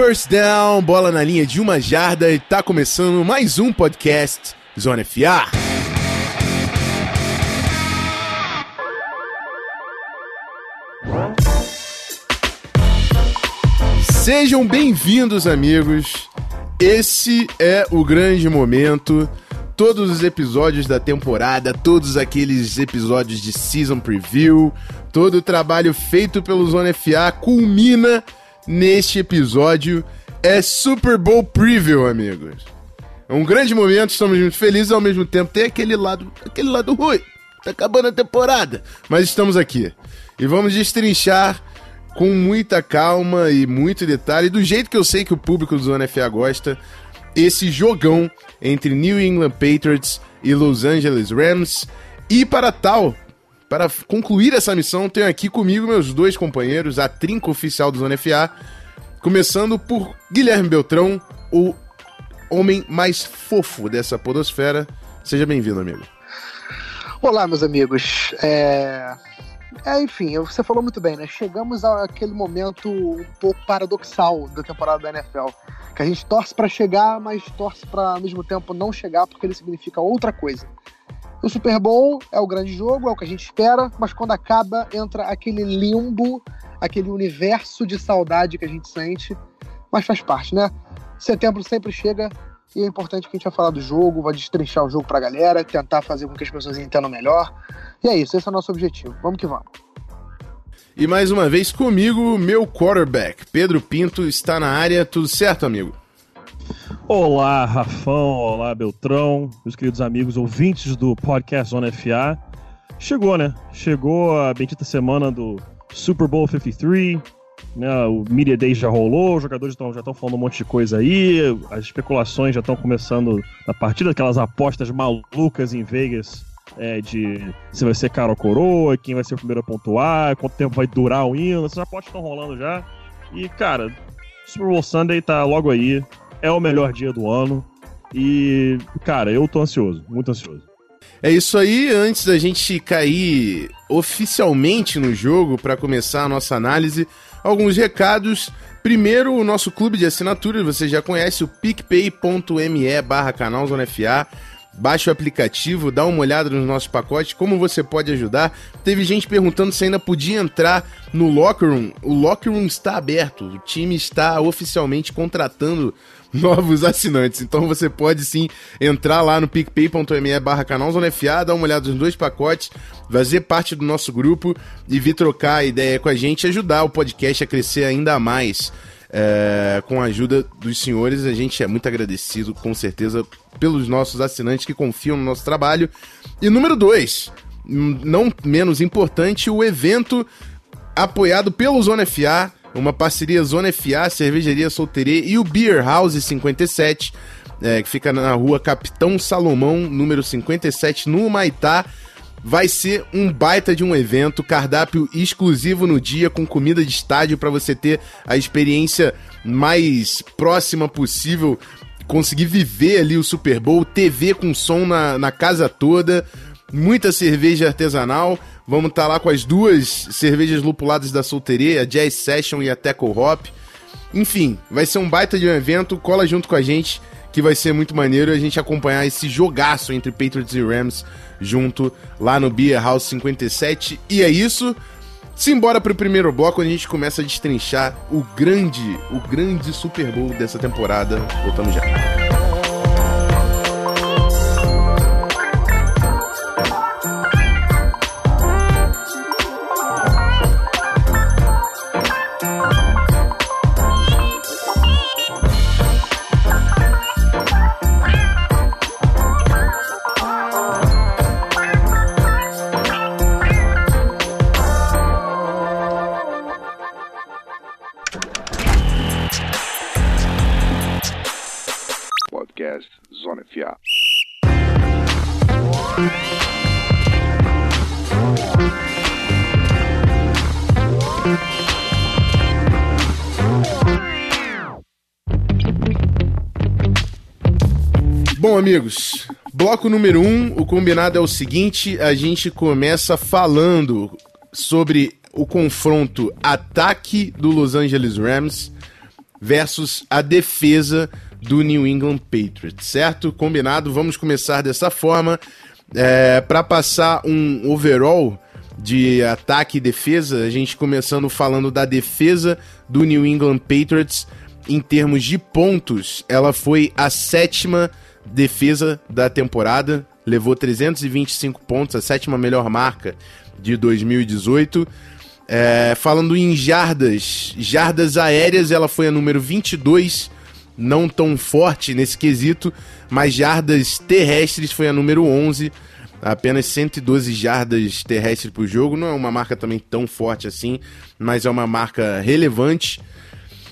First down, bola na linha de uma jarda e tá começando mais um podcast Zona FA. Sejam bem-vindos, amigos. Esse é o grande momento. Todos os episódios da temporada, todos aqueles episódios de season preview, todo o trabalho feito pelo Zona FA culmina neste episódio. É Super Bowl Preview, amigos. É um grande momento, estamos muito felizes, ao mesmo tempo tem aquele lado, aquele lado ruim. Tá acabando a temporada, mas estamos aqui. E vamos destrinchar com muita calma e muito detalhe, do jeito que eu sei que o público do Zona FA gosta, esse jogão entre New England Patriots e Los Angeles Rams. E para tal, para concluir essa missão, tenho aqui comigo meus dois companheiros, a trinca oficial do Zona FA, começando por Guilherme Beltrão, o homem mais fofo dessa podosfera. Seja bem-vindo, amigo. Olá, meus amigos. É... é... enfim, você falou muito bem, né? Chegamos àquele momento um pouco paradoxal da temporada da NFL, que a gente torce para chegar, mas torce para ao mesmo tempo não chegar, porque ele significa outra coisa. O Super Bowl é o grande jogo, é o que a gente espera, mas quando acaba, entra aquele limbo, aquele universo de saudade que a gente sente, mas faz parte, né? Setembro sempre chega e é importante que a gente vai falar do jogo, vai destrinchar o jogo pra galera, tentar fazer com que as pessoas entendam melhor. E é isso, esse é o nosso objetivo. Vamos que vamos. E mais uma vez comigo, meu quarterback, Pedro Pinto, está na área. Tudo certo, amigo? Olá, Rafão, olá, Beltrão, meus queridos amigos ouvintes do podcast Zona FA. Chegou, né? Chegou a bendita semana do Super Bowl 53, né? O Media Day já rolou, os jogadores já estão falando um monte de coisa aí, as especulações já estão começando a partir daquelas apostas malucas em Vegas é, de se vai ser caro ou coroa, quem vai ser o primeiro a pontuar, quanto tempo vai durar o hino, essas apostas estão rolando já. E, cara, Super Bowl Sunday tá logo aí, é o melhor dia do ano. E, cara, eu tô ansioso, muito ansioso. É isso aí, antes da gente cair oficialmente no jogo para começar a nossa análise, alguns recados. Primeiro, o nosso clube de assinatura, você já conhece o picpay.me barra canal. Baixe o aplicativo, dá uma olhada nos nossos pacotes, como você pode ajudar. Teve gente perguntando se ainda podia entrar no Locker Room. O Locker Room está aberto, o time está oficialmente contratando novos assinantes. Então você pode sim entrar lá no picpay.me barra canal Zona FA, dar uma olhada nos dois pacotes, fazer parte do nosso grupo e vir trocar ideia com a gente e ajudar o podcast a crescer ainda mais. É, com a ajuda dos senhores, a gente é muito agradecido, com certeza, pelos nossos assinantes que confiam no nosso trabalho. E número dois, não menos importante, o evento apoiado pelo Zona FA, uma parceria Zona FA, Cervejaria Solteria e o Beer House 57, é, que fica na rua Capitão Salomão, número 57, no Humaitá. Vai ser um baita de um evento, cardápio exclusivo no dia, com comida de estádio para você ter a experiência mais próxima possível, conseguir viver ali o Super Bowl, TV com som na, na casa toda, muita cerveja artesanal. Vamos estar tá lá com as duas cervejas lupuladas da solteria, a Jazz Session e a Teco Hop. Enfim, vai ser um baita de um evento, cola junto com a gente, que vai ser muito maneiro a gente acompanhar esse jogaço entre Patriots e Rams junto lá no Beer House 57. E é isso. Simbora pro primeiro bloco, onde a gente começa a destrinchar o grande, o grande Super Bowl dessa temporada. Voltamos já. FA. Bom, amigos, bloco número um, o combinado é o seguinte: a gente começa falando sobre o confronto ataque do Los Angeles Rams versus a defesa do New England Patriots, certo? Combinado? Vamos começar dessa forma. É, para passar um overall de ataque e defesa, a gente começando falando da defesa do New England Patriots em termos de pontos, ela foi a sétima defesa da temporada, levou 325 pontos, a sétima melhor marca de 2018. É, falando em jardas, jardas aéreas, ela foi a número 22, não tão forte nesse quesito, mas jardas terrestres foi a número 11, apenas 112 jardas terrestres por jogo. Não é uma marca também tão forte assim, mas é uma marca relevante.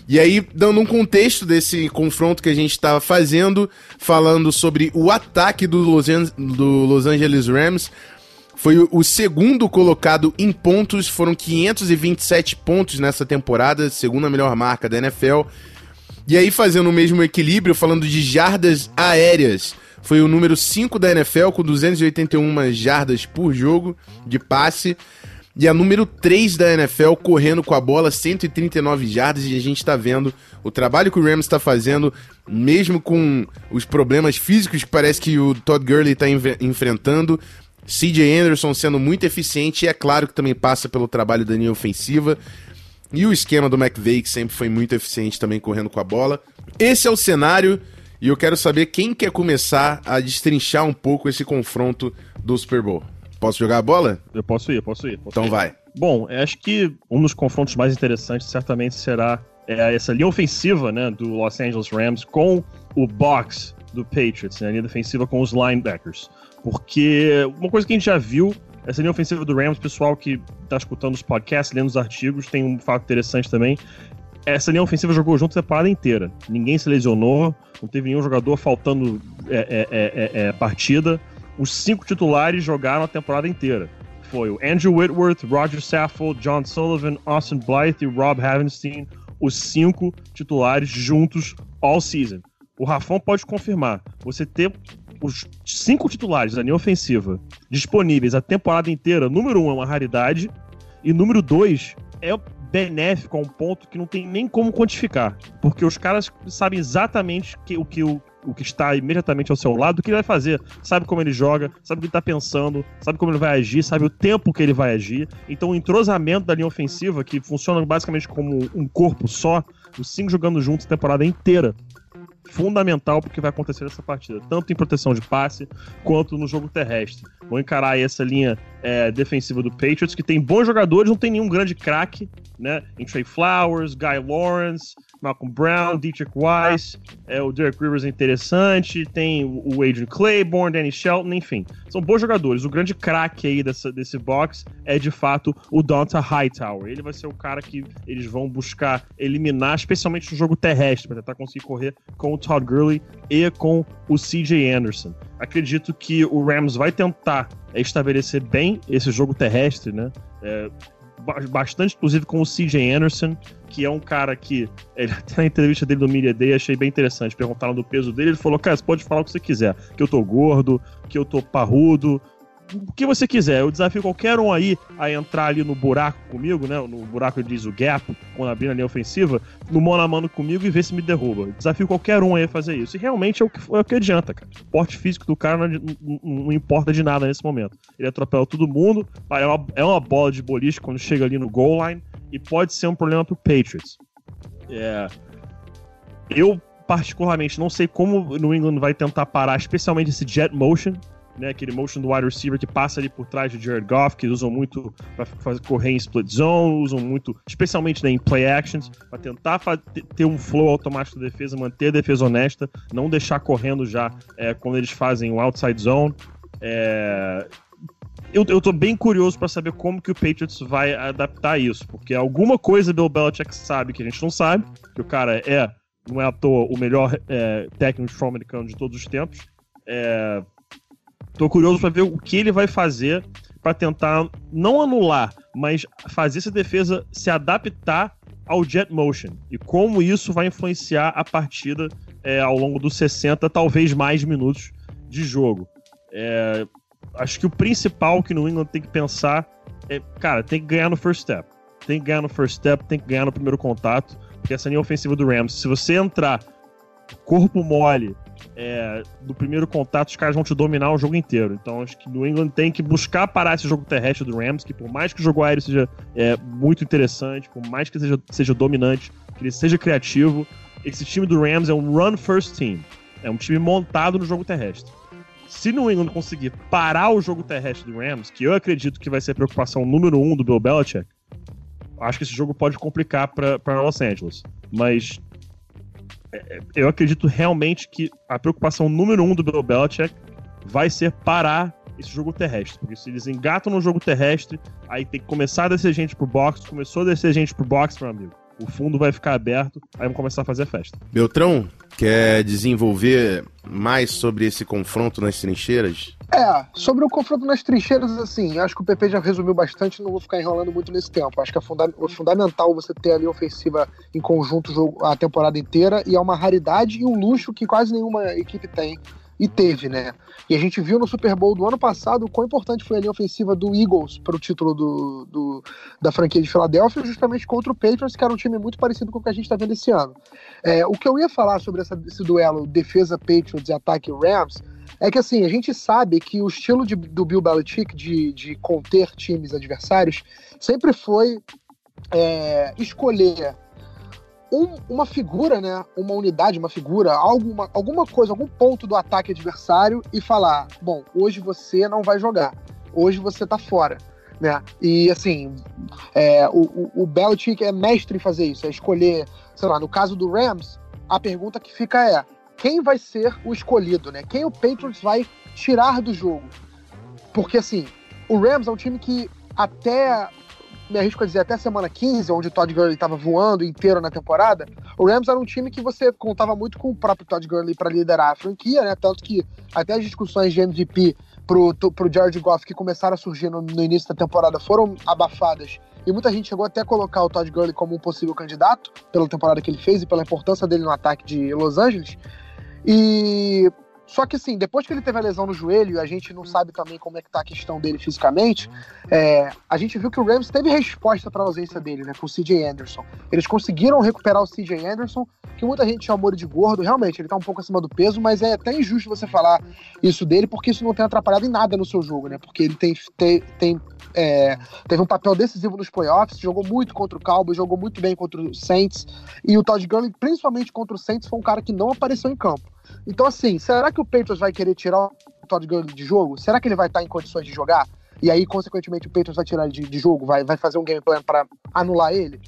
E aí, dando um contexto desse confronto que a gente estava fazendo, falando sobre o ataque do Los, do Los Angeles Rams, foi o segundo colocado em pontos, foram 527 pontos nessa temporada, segunda melhor marca da NFL. E aí, fazendo o mesmo equilíbrio, falando de jardas aéreas, foi o número 5 da NFL, com 281 jardas por jogo de passe. E a número 3 da NFL correndo com a bola, 139 jardas, e a gente está vendo o trabalho que o Rams está fazendo, mesmo com os problemas físicos que parece que o Todd Gurley está enfrentando. CJ Anderson sendo muito eficiente, e é claro que também passa pelo trabalho da linha ofensiva. E o esquema do McVeigh, que sempre foi muito eficiente também correndo com a bola. Esse é o cenário, e eu quero saber quem quer começar a destrinchar um pouco esse confronto do Super Bowl. Posso jogar a bola? Eu posso ir, posso ir. Posso então ir. vai. Bom, acho que um dos confrontos mais interessantes certamente será é, essa linha ofensiva né, do Los Angeles Rams com o box do Patriots, né, a linha defensiva com os linebackers. Porque uma coisa que a gente já viu, essa linha ofensiva do Rams, pessoal que está escutando os podcasts, lendo os artigos, tem um fato interessante também. Essa linha ofensiva jogou junto a temporada inteira. Ninguém se lesionou, não teve nenhum jogador faltando é, é, é, é partida os cinco titulares jogaram a temporada inteira. Foi o Andrew Whitworth, Roger Saffold, John Sullivan, Austin Blythe e Rob Havenstein, os cinco titulares juntos all season. O Rafão pode confirmar. Você ter os cinco titulares da linha ofensiva disponíveis a temporada inteira, número um, é uma raridade. E número dois, é benéfico a um ponto que não tem nem como quantificar. Porque os caras sabem exatamente que, o que o, o que está imediatamente ao seu lado, o que ele vai fazer. Sabe como ele joga, sabe o que ele está pensando, sabe como ele vai agir, sabe o tempo que ele vai agir. Então o entrosamento da linha ofensiva, que funciona basicamente como um corpo só, os cinco jogando juntos a temporada inteira, fundamental porque vai acontecer nessa partida, tanto em proteção de passe quanto no jogo terrestre. Vou encarar essa linha é, defensiva do Patriots, que tem bons jogadores, não tem nenhum grande craque, né? Em Trey Flowers, Guy Lawrence, Malcolm Brown, Dietrich Weiss, é, o Derek Rivers é interessante, tem o Adrian Claiborne, Danny Shelton, enfim. São bons jogadores. O grande craque aí dessa, desse box é, de fato, o Donta Hightower. Ele vai ser o cara que eles vão buscar eliminar, especialmente no jogo terrestre, para tentar conseguir correr com o Todd Gurley e com o CJ Anderson. Acredito que o Rams vai tentar estabelecer bem esse jogo terrestre, né? É, bastante, inclusive, com o CJ Anderson, que é um cara que, ele, até na entrevista dele do Media Day, achei bem interessante. Perguntaram do peso dele, ele falou: Cara, você pode falar o que você quiser. Que eu tô gordo, que eu tô parrudo, o que você quiser. Eu desafio qualquer um aí a entrar ali no buraco comigo, né? No buraco diz o gap, quando abrir a linha ofensiva, no mano a mano comigo e ver se me derruba. Desafio qualquer um aí a fazer isso. E realmente é o que, é o que adianta, cara. O porte físico do cara não, não, não, importa de nada nesse momento. Ele atropela todo mundo, é uma, é uma bola de boliche quando chega ali no goal line e pode ser um problema pro Patriots. É. Eu, particularmente, não sei como o New England vai tentar parar, especialmente esse jet motion né, aquele motion do wide receiver que passa ali por trás de Jared Goff, que usam muito para fazer correr em split zone, usam muito, especialmente né, em play actions, para tentar ter um flow automático da defesa, manter a defesa honesta, não deixar correndo já é, quando eles fazem o outside zone. É... Eu, eu tô bem curioso para saber como que o Patriots vai adaptar isso, porque alguma coisa Bill Belichick sabe que a gente não sabe, que o cara é, não é à toa, o melhor é, técnico de futebol americano de todos os tempos. É, Tô curioso para ver o que ele vai fazer para tentar não anular, mas fazer essa defesa se adaptar ao jet motion e como isso vai influenciar a partida é, ao longo dos 60, talvez mais minutos de jogo. É, acho que o principal que no England tem que pensar é, cara, tem que ganhar no first step. Tem que ganhar no first step, tem que ganhar no primeiro contato, Porque essa linha ofensiva do Rams, se você entrar corpo mole é, do primeiro contato, os caras vão te dominar o jogo inteiro. Então acho que o England tem que buscar parar esse jogo terrestre do Rams, que por mais que o jogo aéreo seja é, muito interessante, por mais que seja, seja dominante, que ele seja criativo, esse time do Rams é um run first team. É um time montado no jogo terrestre. Se no England conseguir parar o jogo terrestre do Rams, que eu acredito que vai ser a preocupação número um do Bill Belichick, acho que esse jogo pode complicar para Los Angeles. Mas eu acredito realmente que a preocupação número um do Bill Belichick vai ser parar esse jogo terrestre. Porque se eles engatam no jogo terrestre, aí tem que começar a descer gente pro box. Começou a descer gente pro box, meu amigo. O fundo vai ficar aberto, aí vamos começar a fazer a festa. Beltrão, quer desenvolver mais sobre esse confronto nas trincheiras? É, sobre o confronto nas trincheiras, assim, acho que o PP já resumiu bastante, não vou ficar enrolando muito nesse tempo. Acho que é funda fundamental você ter ali ofensiva em conjunto a temporada inteira, e é uma raridade e um luxo que quase nenhuma equipe tem e teve, né? E a gente viu no Super Bowl do ano passado o quão importante foi a linha ofensiva do Eagles para o título do, do, da franquia de Filadélfia, justamente contra o Patriots, que era um time muito parecido com o que a gente está vendo esse ano. É, o que eu ia falar sobre essa, esse duelo defesa Patriots e ataque Rams é que assim, a gente sabe que o estilo de, do Bill Belichick de, de conter times adversários sempre foi é, escolher um, uma figura, né, uma unidade, uma figura, alguma, alguma coisa, algum ponto do ataque adversário e falar: bom, hoje você não vai jogar, hoje você tá fora. Né? E assim, é, o, o, o Belichick é mestre em fazer isso, é escolher, sei lá, no caso do Rams, a pergunta que fica é: quem vai ser o escolhido, né? Quem o Patriots vai tirar do jogo? Porque assim, o Rams é um time que até me arrisco a dizer, até a semana 15, onde o Todd Gurley estava voando inteiro na temporada, o Rams era um time que você contava muito com o próprio Todd Gurley para liderar a franquia, né? Tanto que até as discussões de MVP pro, pro Jared Goff que começaram a surgir no, no início da temporada foram abafadas. E muita gente chegou até a colocar o Todd Gurley como um possível candidato pela temporada que ele fez e pela importância dele no ataque de Los Angeles. E só que assim, depois que ele teve a lesão no joelho, a gente não sabe também como é que tá a questão dele fisicamente, é, a gente viu que o Rams teve resposta para a ausência dele, né, com o CJ Anderson. Eles conseguiram recuperar o CJ Anderson, que muita gente chamou ele de gordo, realmente, ele tá um pouco acima do peso, mas é até injusto você falar isso dele, porque isso não tem atrapalhado em nada no seu jogo, né, porque ele tem, tem, tem é, teve um papel decisivo nos playoffs, jogou muito contra o Cowboys, jogou muito bem contra o Saints, e o Todd Gurley, principalmente contra o Saints, foi um cara que não apareceu em campo. Então, assim, será que o Patriots vai querer tirar o Todd Gurley de jogo? Será que ele vai estar em condições de jogar? E aí, consequentemente, o Patriots vai tirar ele de, de jogo? Vai, vai fazer um game plan para anular ele?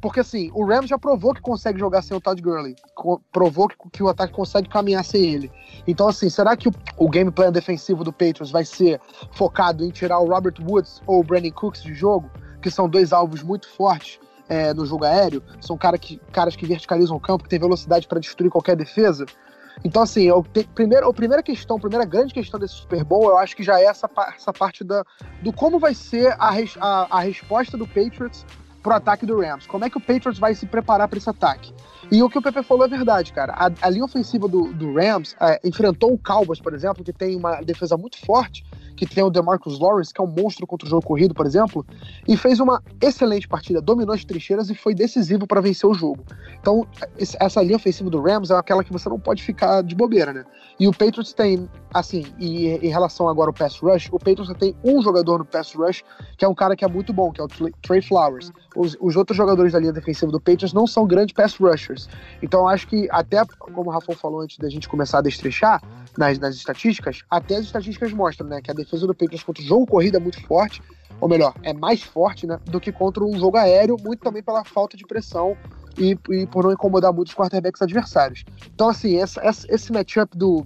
Porque, assim, o Rams já provou que consegue jogar sem o Todd Gurley. Provou que, que o ataque consegue caminhar sem ele. Então, assim, será que o, o game plan defensivo do Patriots vai ser focado em tirar o Robert Woods ou o Brandon Cooks de jogo? Que são dois alvos muito fortes é, no jogo aéreo. São cara que, caras que verticalizam o campo, que tem velocidade para destruir qualquer defesa. Então, assim, eu te, primeiro, a primeira questão, a primeira grande questão desse Super Bowl, eu acho que já é essa, essa parte da, do como vai ser a, a, a resposta do Patriots pro ataque do Rams. Como é que o Patriots vai se preparar para esse ataque? E o que o Pepe falou é verdade, cara. A, a linha ofensiva do, do Rams é, enfrentou o Cowboys, por exemplo, que tem uma defesa muito forte, que tem o DeMarcus Lawrence, que é um monstro contra o jogo corrido, por exemplo, e fez uma excelente partida, dominou as trincheiras e foi decisivo para vencer o jogo. Então, essa linha ofensiva do Rams é aquela que você não pode ficar de bobeira, né? E o Patriots tem, assim, e em relação agora ao pass rush, o Patriots tem um jogador no pass rush que é um cara que é muito bom, que é o Trey Flowers. Os, os outros jogadores da linha defensiva do Patriots não são grandes pass rushers. Então, acho que até, como o Rafa falou antes da gente começar a destrechar nas, nas estatísticas, até as estatísticas mostram, né, que a defesa do Patriots contra o jogo corrida é muito forte, ou melhor, é mais forte, né, do que contra um jogo aéreo, muito também pela falta de pressão e, e por não incomodar muito os quarterbacks adversários. Então, assim, essa, essa, esse matchup do,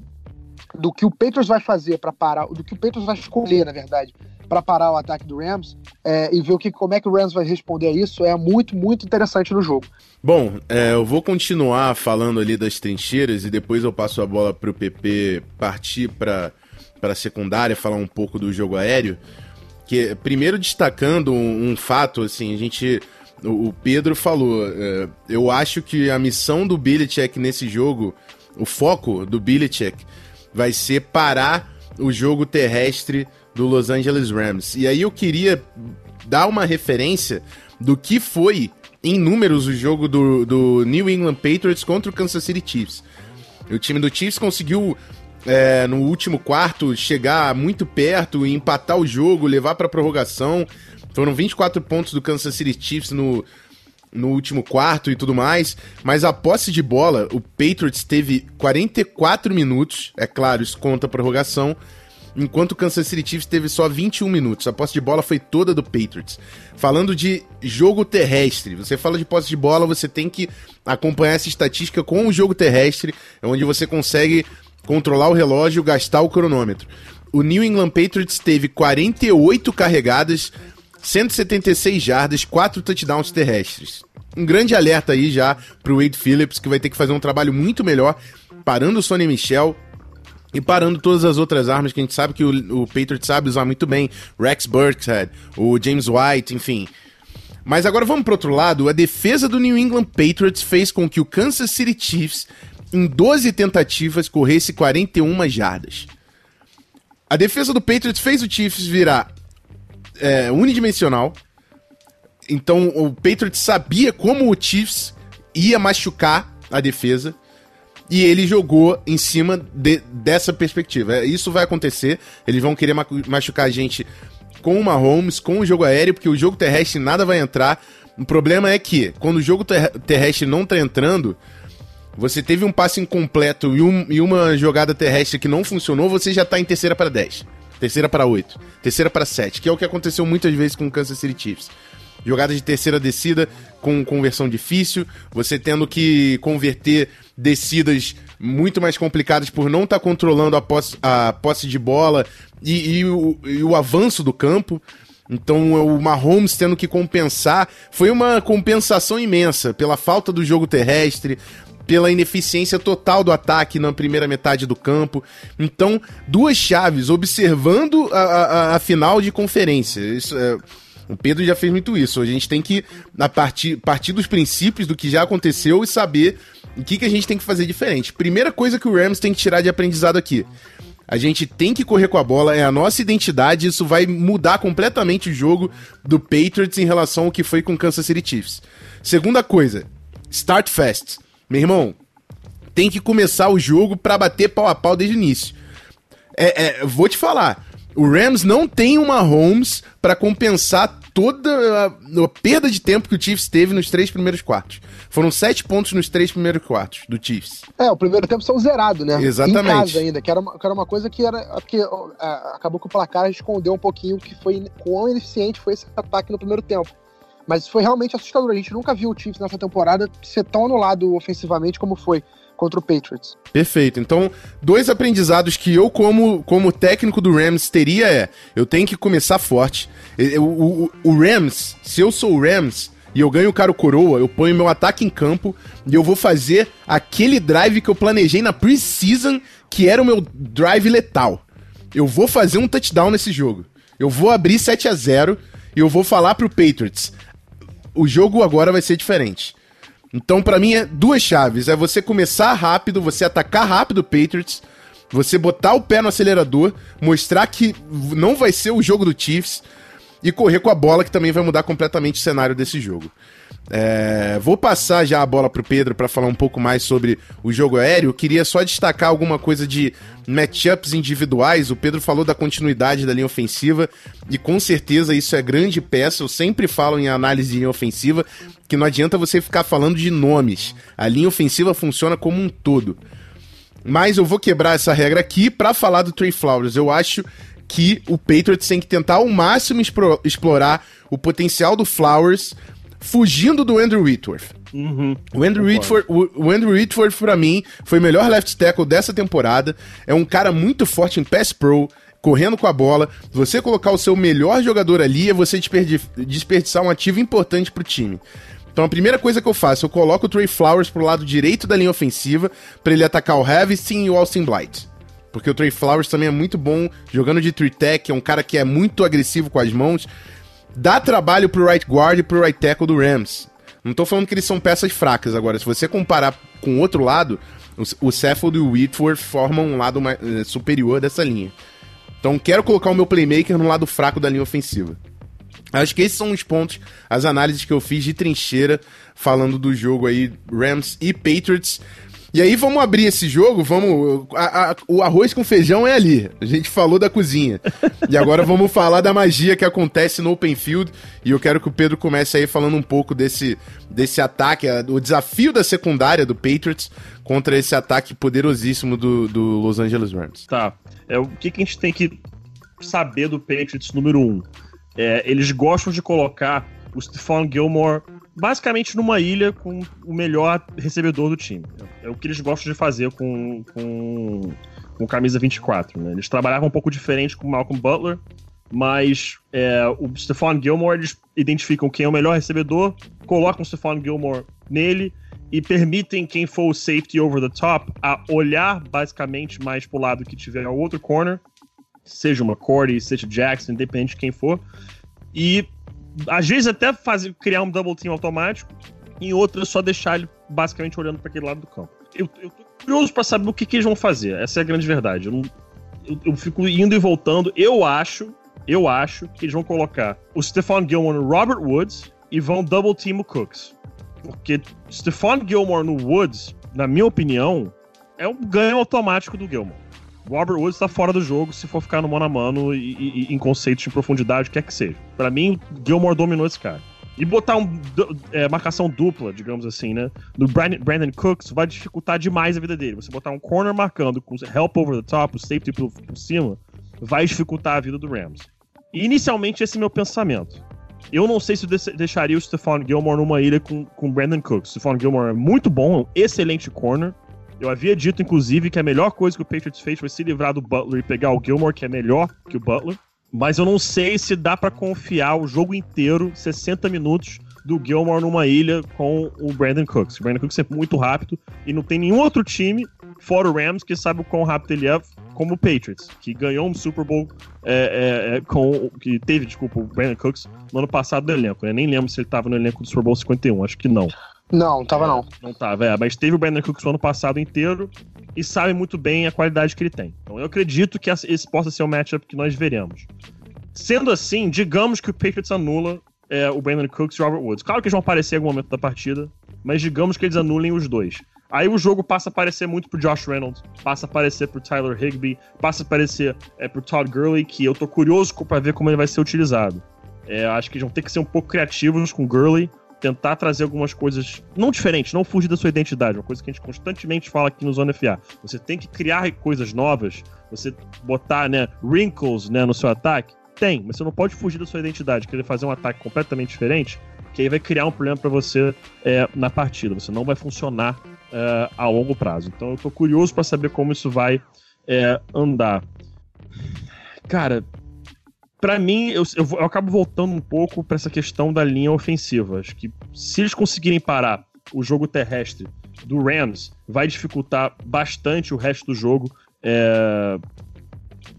do que o Patriots vai fazer para parar, do que o Patriots vai escolher, na verdade, para parar o ataque do Rams é, e ver o que, como é que o Rams vai responder a isso é muito, muito interessante no jogo. Bom, é, eu vou continuar falando ali das trincheiras e depois eu passo a bola para o PP partir para a secundária, falar um pouco do jogo aéreo. Que primeiro destacando um, um fato, assim, a gente o Pedro falou, é, eu acho que a missão do Belichick nesse jogo, o foco do Belichick, vai ser parar o jogo terrestre do Los Angeles Rams. E aí eu queria dar uma referência do que foi em números o jogo do, do New England Patriots contra o Kansas City Chiefs. O time do Chiefs conseguiu é, no último quarto chegar muito perto e empatar o jogo, levar para prorrogação. Foram 24 pontos do Kansas City Chiefs no, no último quarto e tudo mais, mas a posse de bola, o Patriots teve 44 minutos, é claro, isso conta a prorrogação, enquanto o Kansas City Chiefs teve só 21 minutos. A posse de bola foi toda do Patriots. Falando de jogo terrestre, você fala de posse de bola, você tem que acompanhar essa estatística com o jogo terrestre, onde você consegue controlar o relógio, gastar o cronômetro. O New England Patriots teve 48 carregadas, 176 jardas, 4 touchdowns terrestres. Um grande alerta aí já pro Wade Phillips, que vai ter que fazer um trabalho muito melhor, parando o Sonny Michel e parando todas as outras armas que a gente sabe que o, o Patriots sabe usar muito bem. Rex Burkhead, o James White, enfim. Mas agora vamos pro outro lado. A defesa do New England Patriots fez com que o Kansas City Chiefs, em 12 tentativas, corresse 41 jardas. A defesa do Patriots fez o Chiefs virar é, unidimensional. Então o Patriots sabia como o Chiefs ia machucar a defesa. E ele jogou em cima de, dessa perspectiva. É, isso vai acontecer. Eles vão querer machucar a gente com o Mahomes, com o jogo aéreo, porque o jogo terrestre nada vai entrar. O problema é que, quando o jogo ter terrestre não tá entrando, você teve um passe incompleto e, um, e, uma jogada terrestre que não funcionou, você já tá em terceira para 10, terceira para 8, terceira para 7, que é o que aconteceu muitas vezes com o Kansas City Chiefs. Jogada de terceira descida com conversão difícil, você tendo que converter descidas muito mais complicadas por não estar tá controlando a posse, a posse de bola e, e, o, e o avanço do campo. Então o Mahomes tendo que compensar. Foi uma compensação imensa pela falta do jogo terrestre, pela ineficiência total do ataque na primeira metade do campo. Então, duas chaves, observando a, a, a final de conferência. Isso é o Pedro já fez muito isso. A gente tem que a partir, partir dos princípios do que já aconteceu e saber o que, que a gente tem que fazer diferente. Primeira coisa que o Rams tem que tirar de aprendizado aqui. A gente tem que correr com a bola, é a nossa identidade, isso vai mudar completamente o jogo do Patriots em relação ao que foi com o Kansas City Chiefs. Segunda coisa, start fast. Meu irmão, tem que começar o jogo para bater pau a pau desde o início. É, é, vou te falar, o Rams não tem uma Holmes para compensar toda a, a, perda de tempo que o Chiefs teve nos três primeiros quartos. Foram sete pontos nos três primeiros quartos do Chiefs. É, o primeiro tempo são zerado, né? Exatamente. Em casa ainda, que era uma, que era uma coisa que era. Porque é, acabou que o placar escondeu um pouquinho que foi quão ineficiente foi esse ataque no primeiro tempo. Mas foi realmente assustador. A gente nunca viu o Chiefs nessa temporada ser tão anulado ofensivamente como foi contra o Patriots. Perfeito. Então, dois aprendizados que eu, como, como técnico do Rams, teria é: eu tenho que começar forte. O, o, Rams, se eu sou o Rams e eu ganho o cara coroa, eu ponho meu ataque em campo e eu vou fazer aquele drive que eu planejei na preseason, que era o meu drive letal. Eu vou fazer um touchdown nesse jogo. Eu vou abrir 7 a 0 e eu vou falar pro Patriots: o jogo agora vai ser diferente. Então, para mim, é duas chaves. É você começar rápido, você atacar rápido o Patriots, você botar o pé no acelerador, mostrar que não vai ser o jogo do Chiefs e correr com a bola, que também vai mudar completamente o cenário desse jogo. É, vou passar já a bola pro Pedro para falar um pouco mais sobre o jogo aéreo. Queria só destacar alguma coisa de matchups individuais. O Pedro falou da continuidade da linha ofensiva e com certeza isso é grande peça. Eu sempre falo em análise de linha ofensiva que não adianta você ficar falando de nomes. A linha ofensiva funciona como um todo. Mas eu vou quebrar essa regra aqui para falar do Trey Flowers. Eu acho que o Patriots tem que tentar ao máximo explorar o potencial do Flowers fugindo do Andrew Whitworth. Uhum, o, Andrew Whitworth, o, o Andrew Whitworth, pra mim, foi o melhor left tackle dessa temporada. É um cara muito forte em pass pro, correndo com a bola. Você colocar o seu melhor jogador ali é você desperdi desperdiçar um ativo importante pro time. Então a primeira coisa que eu faço, eu coloco o Trey Flowers pro lado direito da linha ofensiva para ele atacar o Havison e o Austin Blight. Porque o Trey Flowers também é muito bom jogando de three tech, é um cara que é muito agressivo com as mãos dá trabalho pro right guard e pro right tackle do Rams. Não tô falando que eles são peças fracas agora. Se você comparar com o outro lado, o Seffold e o Whitworth formam um lado mais, eh, superior dessa linha. Então quero colocar o meu playmaker no lado fraco da linha ofensiva. Acho que esses são os pontos, as análises que eu fiz de trincheira, falando do jogo aí, Rams e Patriots. E aí vamos abrir esse jogo, vamos. a- a- o arroz com feijão é ali. A gente falou da cozinha. E agora vamos falar da magia que acontece no Open Field. E eu quero que o Pedro comece aí falando um pouco desse, desse ataque, o desafio da secundária do Patriots contra esse ataque poderosíssimo do, do Los Angeles Rams. Tá. É, o que, que a gente tem que saber do Patriots número um? É, eles gostam de colocar o Stephon Gilmore basicamente numa ilha com o melhor recebedor do time. É, o que eles gostam de fazer com, com, com camisa 24. Né? Eles trabalhavam um pouco diferente com o Malcolm Butler, mas é, o Stephon Gilmore eles identificam quem é o melhor recebedor, colocam o Stephon Gilmore nele e permitem quem for o safety over the top a olhar basicamente mais pro lado que tiver o outro corner, seja uma Cordy, seja Jackson, independente de quem for, e às vezes até fazer, criar um double team automático, em outras só deixar ele basicamente olhando para aquele lado do campo. Eu, eu tô curioso para saber o que, que eles vão fazer, essa é a grande verdade. Eu, não- eu- eu fico indo e voltando, eu acho, eu acho que eles vão colocar o Stephon Gilmore no Robert Woods e vão double team o Cooks. Porque Stephon Gilmore no Woods, na minha opinião, é um ganho automático do Gilmore. Robert Woods tá fora do jogo se for ficar no mano a mano e, e- e em conceitos de profundidade, o que é que seja. Pra mim, Gilmore dominou esse cara. E botar um é, marcação dupla, digamos assim, né? Do Brandon, Cooks vai dificultar demais a vida dele. Você botar um corner marcando com help over the top, o safety por, por cima, vai dificultar a vida do Rams. E inicialmente esse é meu pensamento. Eu não sei se deixaria o Stephon Gilmore numa ilha com o Brandon Cooks. O Stephon Gilmore é muito bom, é um excelente corner. Eu havia dito, inclusive, que a melhor coisa que o Patriots fez foi se livrar do Butler e pegar o Gilmore, que é melhor que o Butler. Mas eu não sei se dá pra confiar o jogo inteiro, 60 minutos, do Gilmore numa ilha com o Brandon Cooks. O Brandon Cooks é muito rápido e não tem nenhum outro time, fora o Rams, que sabe o quão rápido ele é, como o Patriots, que ganhou um Super Bowl é, é, é, com. que teve, desculpa, o Brandon Cooks no ano passado do elenco. Eu nem lembro se ele tava no elenco do Super Bowl 51, acho que não. Não, tava não. Não tava, é, mas teve o Brandon Cooks o ano passado inteiro e sabe muito bem a qualidade que ele tem. Então eu acredito que esse possa ser o matchup que nós veremos. Sendo assim, digamos que o Patriots anula é, o Brandon Cooks e o Robert Woods. Claro que eles vão aparecer em algum momento da partida, mas digamos que eles anulem os dois. Aí o jogo passa a aparecer muito pro Josh Reynolds, passa a aparecer pro Tyler Higbee, passa a aparecer é, pro Todd Gurley, que eu tô curioso pra ver como ele vai ser utilizado. É, acho que eles vão ter que ser um pouco criativos com o Gurley, tentar trazer algumas coisas não diferentes, não fugir da sua identidade, uma coisa que a gente constantemente fala aqui no Zona FA. Você tem que criar coisas novas, você botar, né, wrinkles, né, no seu ataque. Tem, mas você não pode fugir da sua identidade, querer fazer um ataque completamente diferente, que aí vai criar um problema pra você é, na partida. Você não vai funcionar é, a longo prazo. Então eu tô curioso pra saber como isso vai é, andar. Cara, Pra mim, eu, eu, eu acabo voltando um pouco pra essa questão da linha ofensiva. Acho que se eles conseguirem parar o jogo terrestre do Rams, vai dificultar bastante o resto do jogo é,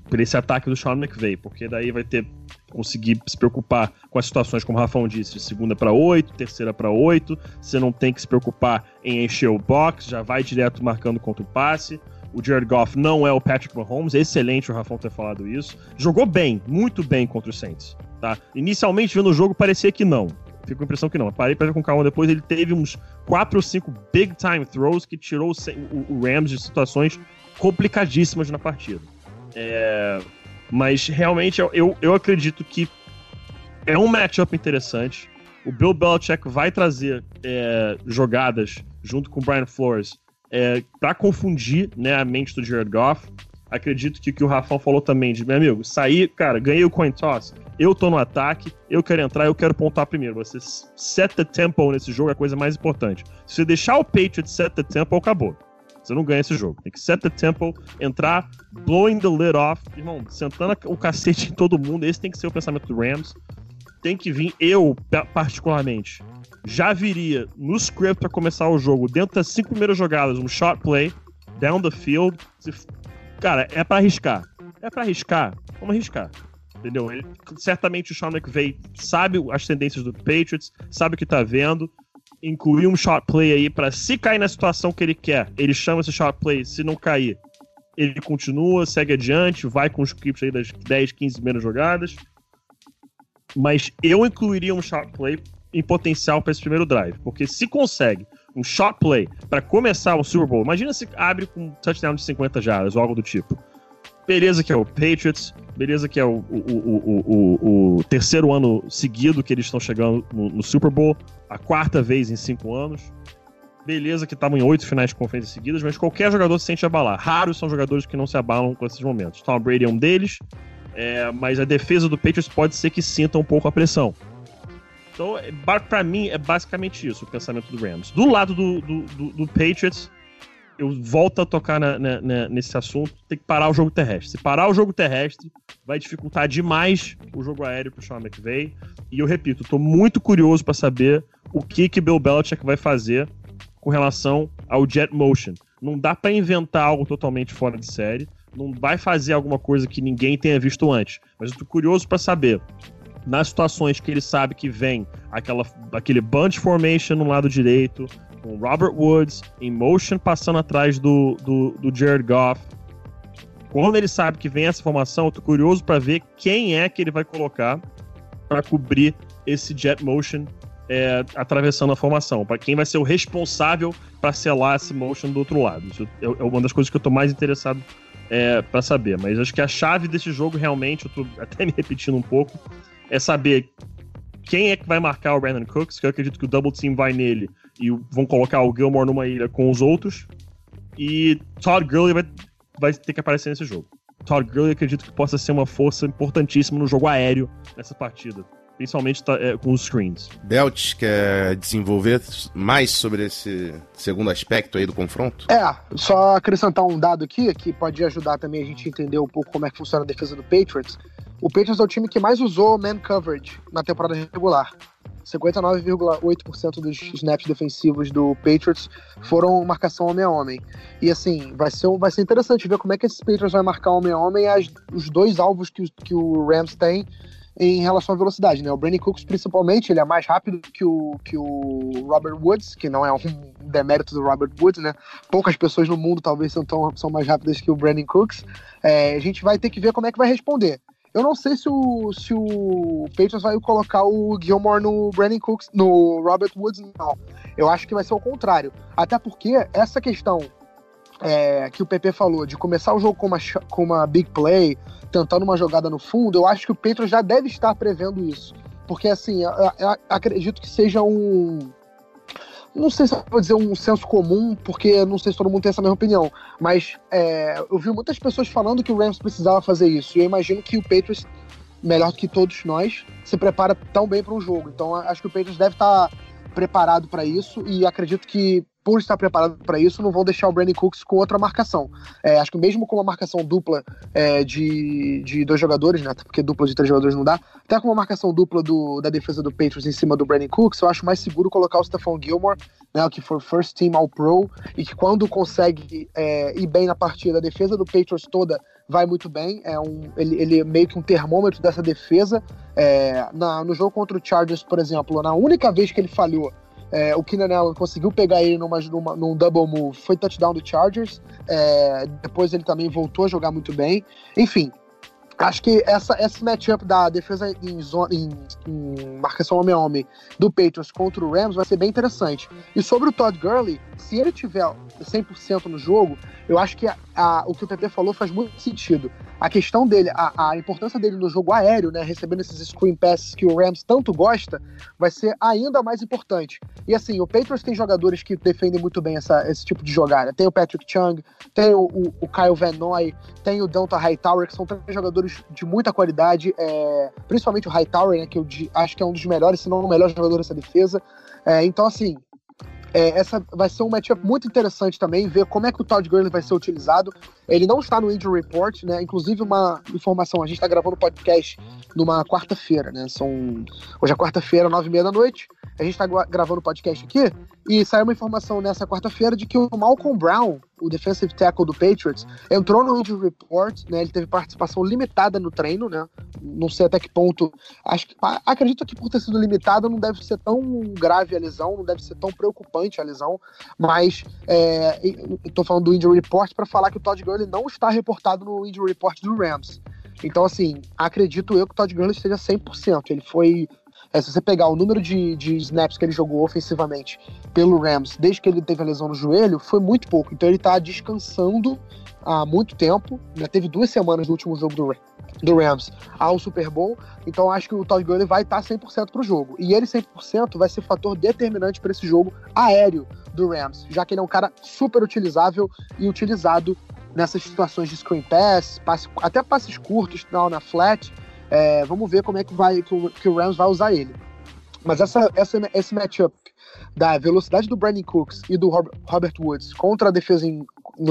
por esse ataque do Sean McVay, porque daí vai ter conseguir se preocupar com as situações, como o Rafão disse, de segunda para oito, terceira para oito. Você não tem que se preocupar em encher o box, já vai direto marcando contra o passe. O Jared Goff não é o Patrick Mahomes, excelente o Rafão ter falado isso. Jogou bem, muito bem contra o Saints, tá? Inicialmente vendo o jogo parecia que não. Fico com a impressão que não. Parei pra ver com calma depois, ele teve uns 4 ou 5 big time throws que tirou o, o- Rams de situações complicadíssimas na partida. É, mas realmente eu, eu, eu acredito que é um matchup interessante. O Bill Belichick vai trazer é, jogadas junto com o Brian Flores é, para confundir né, a mente do Jared Goff. Acredito que o que o Rafão falou também, de meu amigo, sair, cara, ganhei o coin toss, eu tô no ataque, eu quero entrar, eu quero pontuar primeiro. Você set the tempo nesse jogo é a coisa mais importante. Se você deixar o Patriots set the tempo, acabou. Você não ganha esse jogo. Tem que set the tempo, entrar, blowing the lid off, irmão, sentando o cacete em todo mundo. Esse tem que ser o pensamento do Rams. Tem que vir, eu, pa- particularmente, já viria no script pra começar o jogo, dentro das cinco primeiras jogadas, um shot play, down the field. Cara, é pra arriscar. É pra arriscar. Vamos arriscar. Entendeu? Ele- certamente o Sean McVay sabe as tendências do Patriots, sabe o que tá vendo. Incluir um shot play aí pra se cair na situação que ele quer, ele chama esse shot play. Se não cair, ele continua, segue adiante, vai com os scripts aí das 10, 15 primeiras jogadas. Mas eu incluiria um shot play em potencial para esse primeiro drive, porque se consegue um shot play para começar o Super Bowl, imagina se abre com um touchdown de 50 jardas ou algo do tipo. Beleza que é o Patriots, beleza que é o, o, o, o terceiro ano seguido que eles estão chegando no, no, Super Bowl, a quarta vez em cinco anos. Beleza que estavam em oito finais de conferência seguidas, mas qualquer jogador se sente abalar. Raros são jogadores que não se abalam com esses momentos. Tom Brady é um deles, é, mas a defesa do Patriots pode ser que sinta um pouco a pressão. Então, é, para mim, é basicamente isso o pensamento do Rams. Do lado do, do, do, do Patriots, eu volto a tocar na, na, na, nesse assunto, tem que parar o jogo terrestre. Se parar o jogo terrestre, vai dificultar demais o jogo aéreo pro Sean McVay. E eu repito, tô muito curioso para saber o que que Bill Belichick vai fazer com relação ao jet motion. Não dá para inventar algo totalmente fora de série, não vai fazer alguma coisa que ninguém tenha visto antes. Mas eu tô curioso para saber nas situações que ele sabe que vem aquela, aquele bunch formation no lado direito, com Robert Woods em motion passando atrás do, do, do Jared Goff. Quando ele sabe que vem essa formação, eu tô curioso para ver quem é que ele vai colocar para cobrir esse jet motion é, atravessando a formação, para quem vai ser o responsável para selar esse motion do outro lado. Isso é, é uma das coisas que eu tô mais interessado é, para saber. Mas acho que a chave desse jogo realmente, eu tô até me repetindo um pouco, é saber quem é que vai marcar o Brandon Cooks, que eu acredito que o double team vai nele e vão colocar o Gilmore numa ilha com os outros. E Todd Gurley vai, vai ter que aparecer nesse jogo. Todd Gurley acredito que possa ser uma força importantíssima no jogo aéreo nessa partida. Principalmente tá, é, com os screens. Belt quer desenvolver mais sobre esse segundo aspecto aí do confronto? É, só acrescentar um dado aqui que pode ajudar também a gente entender um pouco como é que funciona a defesa do Patriots. O Patriots é o time que mais usou man coverage na temporada regular. 59,8% dos snaps defensivos do Patriots foram marcação homem a homem. E assim, vai ser, vai ser interessante ver como é que esses Patriots vai marcar homem a homem as, os dois alvos que, que o Rams tem em relação à velocidade, né? O Brandon Cooks, principalmente, ele é mais rápido que o, que o Robert Woods, que não é um demérito do Robert Woods, né? Poucas pessoas no mundo talvez são, tão, são mais rápidas que o Brandon Cooks. É, a gente vai ter que ver como é que vai responder. Eu não sei se o, se o Patriots vai colocar o Gilmore no Brandon Cooks, no Robert Woods, não. Eu acho que vai ser o contrário. Até porque essa questão é, que o PP falou, de começar o jogo com uma, com uma big play, tentando uma jogada no fundo, eu acho que o Patriots já deve estar prevendo isso. Porque, assim, eu, eu acredito que seja um, não sei se eu vou dizer um senso comum, porque não sei se todo mundo tem essa mesma opinião, mas é, eu vi muitas pessoas falando que o Rams precisava fazer isso, e eu imagino que o Patriots, melhor do que todos nós, se prepara tão bem para um jogo. Então acho que o Patriots deve estar preparado para isso, e acredito que por estar preparado para isso, não vão deixar o Brandon Cooks com outra marcação. É, acho que mesmo com uma marcação dupla é, de, de dois jogadores, né? Porque dupla de três jogadores não dá. Até com uma marcação dupla do, da defesa do Patriots em cima do Brandon Cooks, eu acho mais seguro colocar o Stephon Gilmore, né? Que for first team all pro, e que quando consegue é, ir bem na partida, a defesa do Patriots toda vai muito bem. É um, ele, ele é meio que um termômetro dessa defesa. É, na, no jogo contra o Chargers, por exemplo, na única vez que ele falhou é, o Keenan Allen conseguiu pegar ele numa, numa, num double move, foi touchdown do Chargers. É, depois ele também voltou a jogar muito bem. Enfim, acho que essa, esse matchup da defesa em, zona, em, em marcação homem a homem do Patriots contra o Rams vai ser bem interessante. E sobre o Todd Gurley, se ele tiver 100% no jogo, eu acho que a, a, o que o PP falou faz muito sentido. A questão dele, a, a, importância dele no jogo aéreo, né, recebendo esses screen passes que o Rams tanto gosta, vai ser ainda mais importante. E assim, o Patriots tem jogadores que defendem muito bem essa, esse tipo de jogada. Tem o Patrick Chung, tem o, o, o Kyle Van Noy, tem o Delta Hightower, que são três jogadores de muita qualidade, é, principalmente o Hightower, né, que eu acho que é um dos melhores, se não o melhor jogador dessa defesa. É, então, assim, é, essa vai ser um matchup muito interessante também, ver como é que o Todd Gurley vai ser utilizado. Ele não está no injury report, né? Inclusive, uma informação: a gente está gravando o podcast numa quarta-feira, né? São hoje é quarta-feira, nove e meia da noite. A gente está gravando o podcast aqui e saiu uma informação nessa quarta-feira de que o Malcolm Brown, o defensive tackle do Patriots, entrou no injury report, né? Ele teve participação limitada no treino, né? Não sei até que ponto. Acho que acredito que por ter sido limitado não deve ser tão grave a lesão, não deve ser tão preocupante a lesão, mas estou falando do injury report para falar que o Todd Gurley não está reportado no injury report do Rams. Então, assim, acredito eu que o Todd Gurley esteja 100%. Ele foi é, se você pegar o número de, de snaps que ele jogou ofensivamente pelo Rams desde que ele teve a lesão no joelho, foi muito pouco. Então ele tá descansando há muito tempo. Já teve duas semanas no último jogo do, do Rams ao Super Bowl. Então acho que o Todd Gurley vai estar 100% para o jogo. E ele 100% vai ser fator determinante para esse jogo aéreo do Rams, já que ele é um cara super utilizável e utilizado nessas situações de screen pass, passe, até passes curtos na, na flat. É, vamos ver como é que, vai, que o, que, o, Rams vai usar ele. Mas essa, essa, esse matchup da velocidade do Brandon Cooks e do Robert Woods contra a defesa em,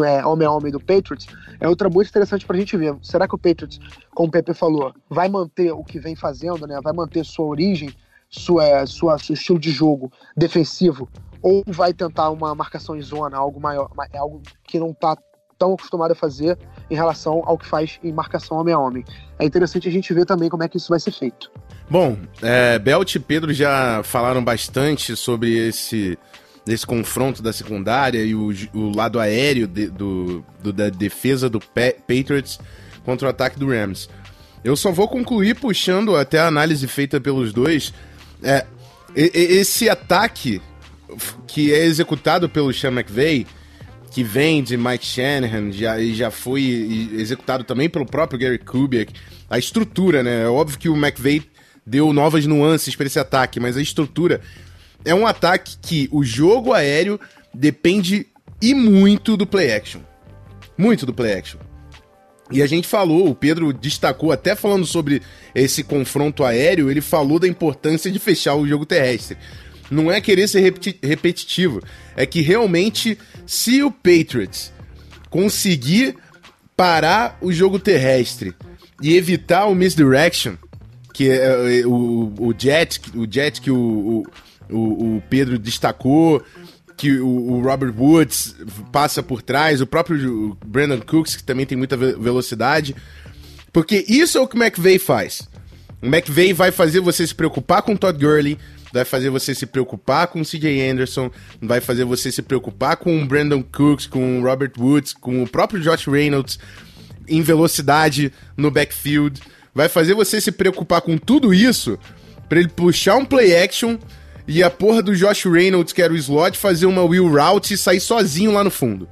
é, homem a homem do Patriots é outra muito interessante para a gente ver. Será que o Patriots, como o Pepe falou, vai manter o que vem fazendo, né? vai manter sua origem, sua, sua, seu estilo de jogo defensivo, ou vai tentar uma marcação em zona, algo maior, é algo que não está tão acostumado a fazer em relação ao que faz em marcação homem a homem. É interessante a gente ver também como é que isso vai ser feito. Bom, é, Belt e Pedro já falaram bastante sobre esse, esse confronto da secundária e o, o lado aéreo de, do, do, da defesa do Patriots contra o ataque do Rams. Eu só vou concluir puxando até a análise feita pelos dois. É, esse ataque que é executado pelo Sean McVay que vem de Mike Shanahan já, e já foi executado também pelo próprio Gary Kubiak. A estrutura, né? É óbvio que o McVay deu novas nuances para esse ataque, mas a estrutura é um ataque que o jogo aéreo depende e muito do play action. Muito do play action. E a gente falou, o Pedro destacou, até falando sobre esse confronto aéreo, ele falou da importância de fechar o jogo terrestre. Não é querer ser repetitivo, é que realmente, se o Patriots conseguir parar o jogo terrestre e evitar o misdirection, que é, é o, o jet, o jet que o, o, o Pedro destacou, que o, Robert Woods passa por trás, o próprio Brandon Cooks, que também tem muita velocidade. Porque isso é o que o McVeigh faz. O McVeigh vai fazer você se preocupar com Todd Gurley, vai fazer você se preocupar com CJ Anderson, vai fazer você se preocupar com Brandon Cooks, com Robert Woods, com o próprio Josh Reynolds em velocidade no backfield, vai fazer você se preocupar com tudo isso para ele puxar um play action e a porra do Josh Reynolds, que era o slot, fazer uma wheel route e sair sozinho lá no fundo.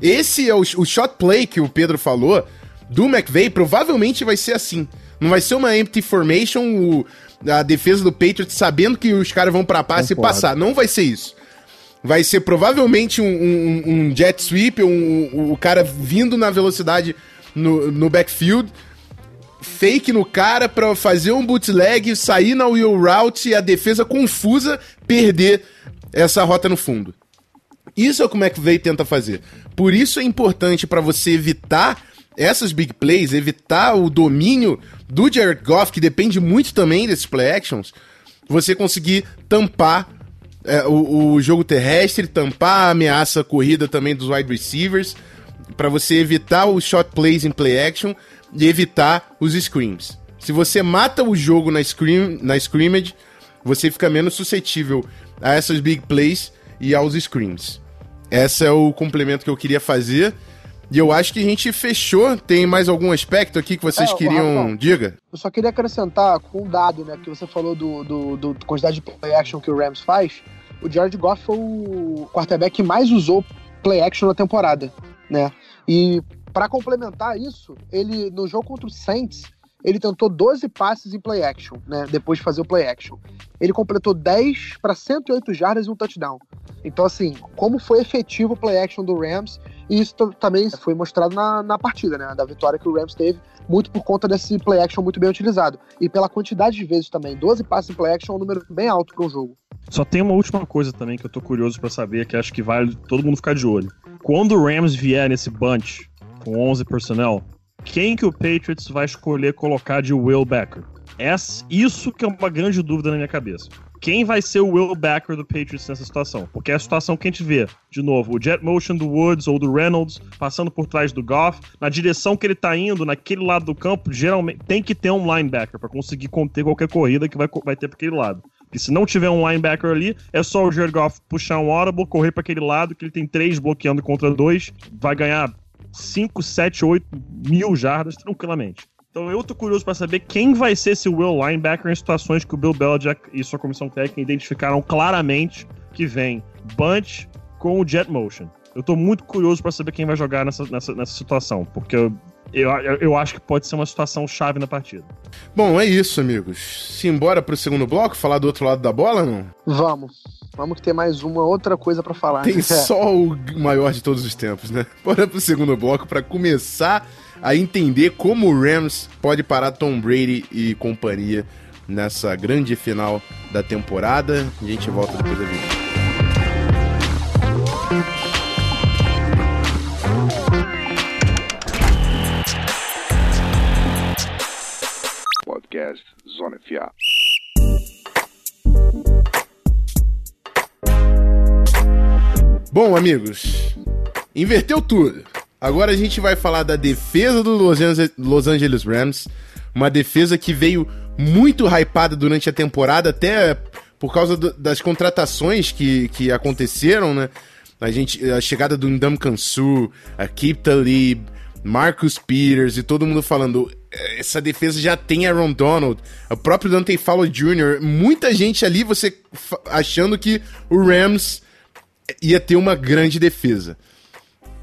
Esse é o, o shot play que o Pedro falou do McVay, provavelmente vai ser assim. Não vai ser uma empty formation, o, a defesa do Patriots sabendo que os caras vão pra passe e passar. Não vai ser isso. Vai ser provavelmente um, um, um jet sweep, um, o cara vindo na velocidade no, no backfield, fake no cara pra fazer um bootleg, sair na wheel route e a defesa confusa perder essa rota no fundo. Isso é o que o McVay tenta fazer. Por isso é importante para você evitar essas big plays, evitar o domínio do Jared Goff, que depende muito também desses play actions, você conseguir tampar é, o, o, jogo terrestre, tampar a ameaça corrida também dos wide receivers, para você evitar os shot plays em play action e evitar os screams. Se você mata o jogo na, scream, na scrimmage, você fica menos suscetível a essas big plays e aos screams. Esse é o complemento que eu queria fazer. E eu acho que a gente fechou. Tem mais algum aspecto aqui que vocês é, queriam. Rafa, Diga. Eu só queria acrescentar com um dado, né? Que você falou do, do, do quantidade de play action que o Rams faz. O Jared Goff foi o quarterback que mais usou play action na temporada, né? E para complementar isso, ele no jogo contra o Saints, ele tentou 12 passes em play action, né? Depois de fazer o play action. Ele completou 10 para 108 jardas e um touchdown. Então, assim, como foi efetivo o play action do Rams, e isso também foi mostrado na, na partida, né? Da vitória que o Rams teve, muito por conta desse play action muito bem utilizado. E pela quantidade de vezes também. 12 passes em play action é um número bem alto para um jogo. Só tem uma última coisa também que eu tô curioso para saber, que acho que vale todo mundo ficar de olho. Quando o Rams vier nesse bunch, com 11 personnel, quem que o Patriots vai escolher colocar de Will Becker? É isso que é uma grande dúvida na minha cabeça. Quem vai ser o Will Becker do Patriots nessa situação? Porque é a situação que a gente vê, de novo, o jet motion do Woods ou do Reynolds passando por trás do Goff, na direção que ele tá indo, naquele lado do campo, geralmente tem que ter um linebacker para conseguir conter qualquer corrida que vai, vai ter para aquele lado. E se não tiver um linebacker ali, é só o Jared Goff puxar um audible, correr para aquele lado, que ele tem três bloqueando contra dois, vai ganhar 5, 7, 8 mil jardas tranquilamente. Então eu tô curioso para saber quem vai ser esse Will Linebacker em situações que o Bill Belichick e sua comissão técnica identificaram claramente que vem Bunch com o Jet Motion. Eu tô muito curioso para saber quem vai jogar nessa, nessa, nessa situação, porque eu, eu, eu acho que pode ser uma situação chave na partida. Bom, é isso, amigos. Simbora pro segundo bloco, falar do outro lado da bola, não? Vamos. Vamos que tem mais uma outra coisa para falar. Tem só o maior de todos os tempos, né? Bora pro segundo bloco para começar a entender como o Rams pode parar Tom Brady e companhia nessa grande final da temporada. A gente volta depois da vinheta. Podcast Zona FA. Bom, amigos, inverteu tudo. Agora a gente vai falar da defesa do Los Angeles, Rams, uma defesa que veio muito hypada durante a temporada, até por causa do, das contratações que, que aconteceram, né? A, gente, a chegada do Ndam Kansu, a Keep Talib, Marcus Peters e todo mundo falando essa defesa já tem Aaron Donald, o próprio Dante Fowler Jr., muita gente ali você achando que o Rams ia ter uma grande defesa.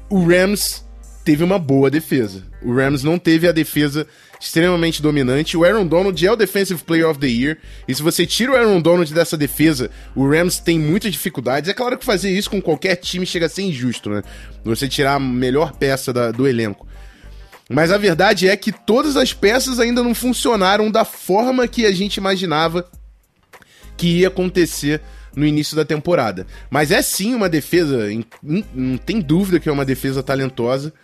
O Rams teve uma boa defesa. O Rams não teve a defesa extremamente dominante. O Aaron Donald é o Defensive Player of the Year. E se você tira o Aaron Donald dessa defesa, o Rams tem muitas dificuldades. É claro que fazer isso com qualquer time chega a ser injusto, né? Você tirar a melhor peça da, do elenco. Mas a verdade é que todas as peças ainda não funcionaram da forma que a gente imaginava que ia acontecer no início da temporada. Mas é sim uma defesa, não tem dúvida que é uma defesa talentosa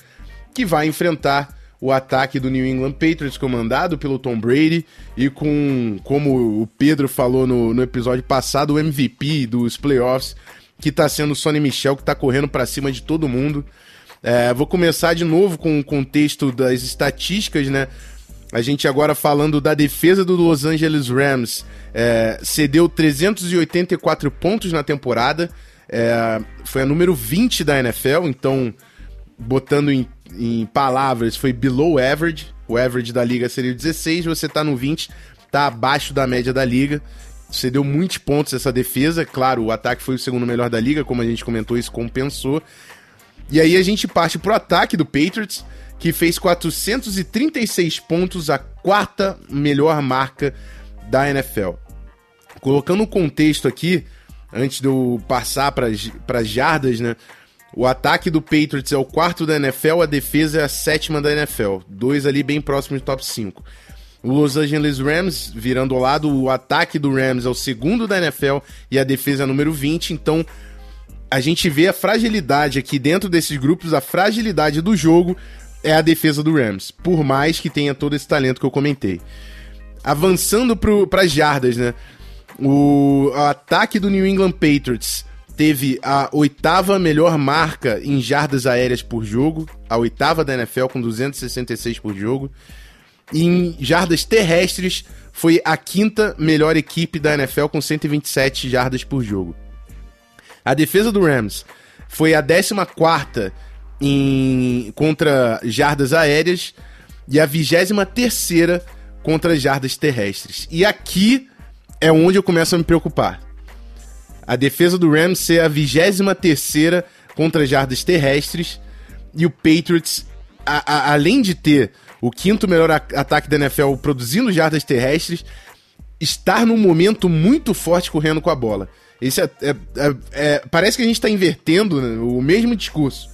que vai enfrentar o ataque do New England Patriots, comandado pelo Tom Brady, e com, como o Pedro falou no, no episódio passado, o MVP dos playoffs, que está sendo o Sonny Michel, que está correndo para cima de todo mundo. É, vou começar de novo com o contexto das estatísticas, né? A gente agora falando da defesa do Los Angeles Rams, é, cedeu 384 pontos na temporada, é, foi a número 20 da NFL, então, botando em em palavras, foi below average. O average da liga seria o 16, você tá no 20, tá abaixo da média da liga. Você deu muitos pontos essa defesa. Claro, o ataque foi o segundo melhor da liga, como a gente comentou, isso compensou. E aí a gente parte pro ataque do Patriots, que fez 436 pontos, a quarta melhor marca da NFL. Colocando o contexto aqui, antes de eu passar para as jardas, né? O ataque do Patriots é o quarto da NFL, a defesa é a sétima da NFL. Dois ali bem próximos do top 5. O Los Angeles Rams, virando ao lado, o ataque do Rams é o segundo da NFL e a defesa é número 20. Então, a gente vê a fragilidade aqui dentro desses grupos, a fragilidade do jogo é a defesa do Rams, por mais que tenha todo esse talento que eu comentei. Avançando para as jardas, né? O ataque do New England Patriots teve a oitava melhor marca em jardas aéreas por jogo, a oitava da NFL com 266 por jogo. E em jardas terrestres foi a quinta melhor equipe da NFL com 127 jardas por jogo. A defesa do Rams foi a décima quarta em contra jardas aéreas e a vigésima terceira contra jardas terrestres. E aqui é onde eu começo a me preocupar a defesa do Rams ser a 23 contra jardas terrestres e o Patriots, a, a, além de ter o quinto melhor ataque da NFL produzindo jardas terrestres, estar num momento muito forte correndo com a bola. Esse é, é, é, é parece que a gente está invertendo né, o mesmo discurso.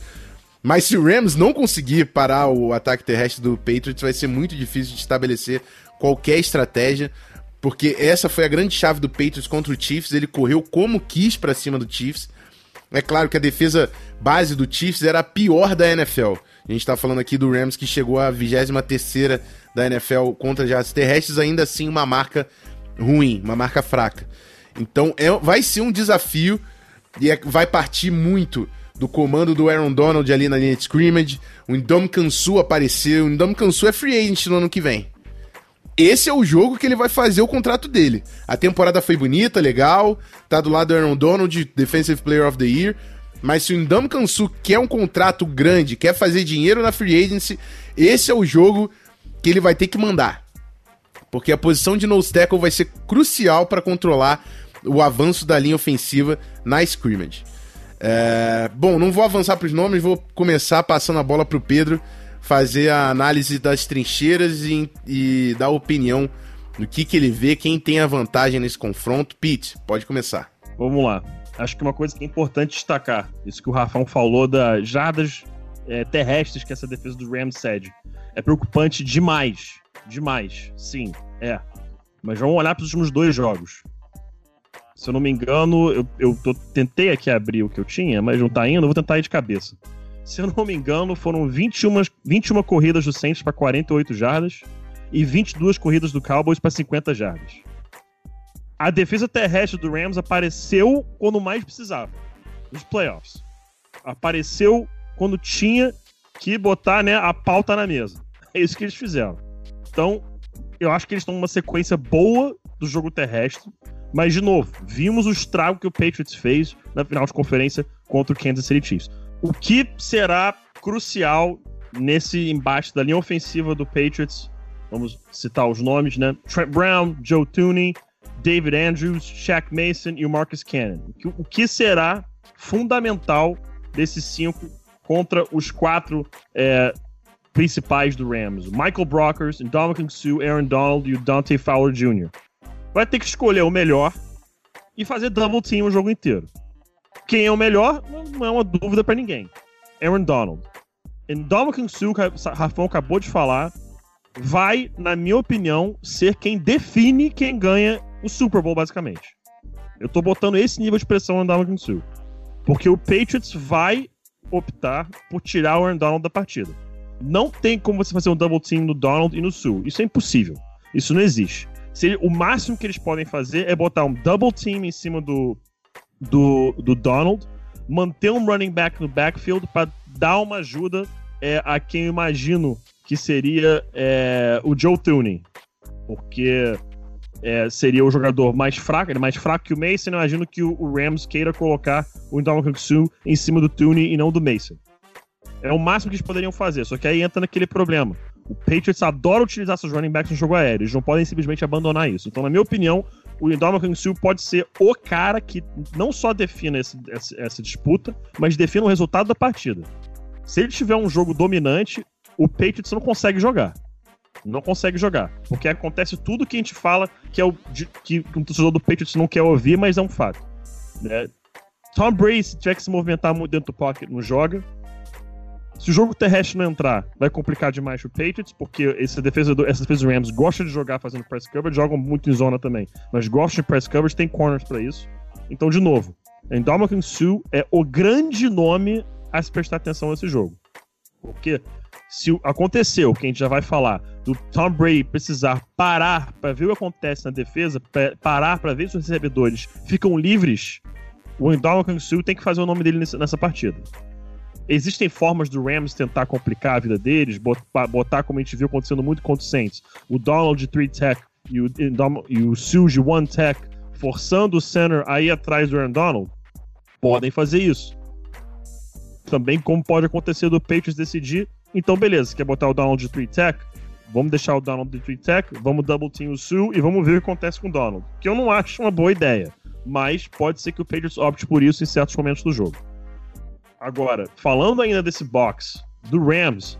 Mas se o Rams não conseguir parar o ataque terrestre do Patriots, vai ser muito difícil de estabelecer qualquer estratégia. Porque essa foi a grande chave do Patriots contra o Chiefs. Ele correu como quis para cima do Chiefs. É claro que a defesa base do Chiefs era a pior da NFL. A gente tá falando aqui do Rams que chegou à 23 da NFL contra jardas terrestres, ainda assim uma marca ruim, uma marca fraca. Então é, vai ser um desafio e é, vai partir muito do comando do Aaron Donald ali na linha de scrimmage. O Indom Kansu apareceu. O Indom Kansu é free agent no ano que vem esse é o jogo que ele vai fazer o contrato dele. A temporada foi bonita, legal, tá do lado do Aaron Donald, Defensive Player of the Year, mas se o Ndam Kansu quer um contrato grande, quer fazer dinheiro na free agency, esse é o jogo que ele vai ter que mandar. Porque a posição de nose tackle vai ser crucial para controlar o avanço da linha ofensiva na scrimmage. É, bom, não vou avançar para os nomes, vou começar passando a bola para o Pedro fazer a análise das trincheiras e, e dar opinião do que, que ele vê, quem tem a vantagem nesse confronto. Pete, pode começar. Vamos lá. Acho que uma coisa que é importante destacar, isso que o Rafão falou das jardas é, terrestres que essa defesa do Rams cede. É preocupante demais. Demais. Sim, é. Mas vamos olhar para os últimos dois jogos. Se eu não me engano, eu, eu tô, tentei aqui abrir o que eu tinha, mas não tá indo, eu vou tentar ir de cabeça. Se eu não me engano, foram 21, 21 corridas do Saints para 48 jardas e 22 corridas do Cowboys para 50 jardas. A defesa terrestre do Rams apareceu quando mais precisava, nos playoffs. Apareceu quando tinha que botar né, a pauta na mesa. É isso que eles fizeram. Então, eu acho que eles estão numa sequência boa do jogo terrestre. Mas, de novo, vimos o estrago que o Patriots fez na final de conferência contra o Kansas City Chiefs. O que será crucial nesse embate da linha ofensiva do Patriots? Vamos citar os nomes, né? Trent Brown, Joe Tooney, David Andrews, Shaq Mason e o Marcus Cannon. O que será fundamental desses cinco contra os quatro é, principais do Rams? Michael Brockers, Dominican Sue, Aaron Donald e o Dante Fowler Jr vai ter que escolher o melhor e fazer double team o jogo inteiro. Quem é o melhor não é uma dúvida para ninguém. Aaron Donald. Ndamukong Suh, Rafão acabou de falar, vai, na minha opinião, ser quem define quem ganha o Super Bowl, basicamente. Eu tô botando esse nível de pressão no Ndamukong Suh. Porque o Patriots vai optar por tirar o Aaron Donald da partida. Não tem como você fazer um double team no Donald e no Sul. Isso é impossível. Isso não existe. Se, o máximo que eles podem fazer é botar um double team em cima do, do, do Donald, manter um running back no backfield para dar uma ajuda é, a quem eu imagino que seria é, o Joe Tooney. Porque é, seria o jogador mais fraco, ele é mais fraco que o Mason. Eu imagino que o, o Rams queira colocar o Ndamukong Suh em cima do Tooney e não do Mason. É o máximo que eles poderiam fazer, só que aí entra naquele problema. O Patriots adora utilizar seus running backs no jogo aéreo. Eles não podem simplesmente abandonar isso. Então, na minha opinião, o Indomitian Sul pode ser o cara que não só defina esse, essa, essa disputa, mas defina o resultado da partida. Se ele tiver um jogo dominante, o Patriots não consegue jogar. Não consegue jogar. Porque acontece tudo que a gente fala que é o que um torcedor do Patriots não quer ouvir, mas é um fato. Né? Tom Brady, se tiver que se movimentar muito dentro do pocket, não joga. Se o jogo terrestre não entrar, vai complicar demais o Patriots, porque essa defesa, do, essa defesa do Rams gosta de jogar fazendo press coverage, jogam muito em zona também, mas gostam de press coverage, tem corners para isso. Então, de novo, Ndamukong Sue é o grande nome a se prestar atenção nesse jogo. Porque se aconteceu, que a gente já vai falar, do Tom Brady precisar parar para ver o que acontece na defesa, parar para ver se os recebedores ficam livres, o Ndamukong Sue tem que fazer o nome dele nessa partida. Existem formas do Rams tentar complicar a vida deles, botar, como a gente viu acontecendo muito contra o Saints, o Donald de 3 Tech e o, e o de 1 Tech, forçando o center aí atrás do Aaron Donald. Podem fazer isso. Também como pode acontecer do Patriots decidir, então beleza, quer botar o Donald de 3 Tech? Vamos deixar o Donald de 3 Tech, vamos double team o Sue e vamos ver o que acontece com o Donald. Que eu não acho uma boa ideia, mas pode ser que o Patriots opte por isso em certos momentos do jogo. Agora, falando ainda desse box do Rams,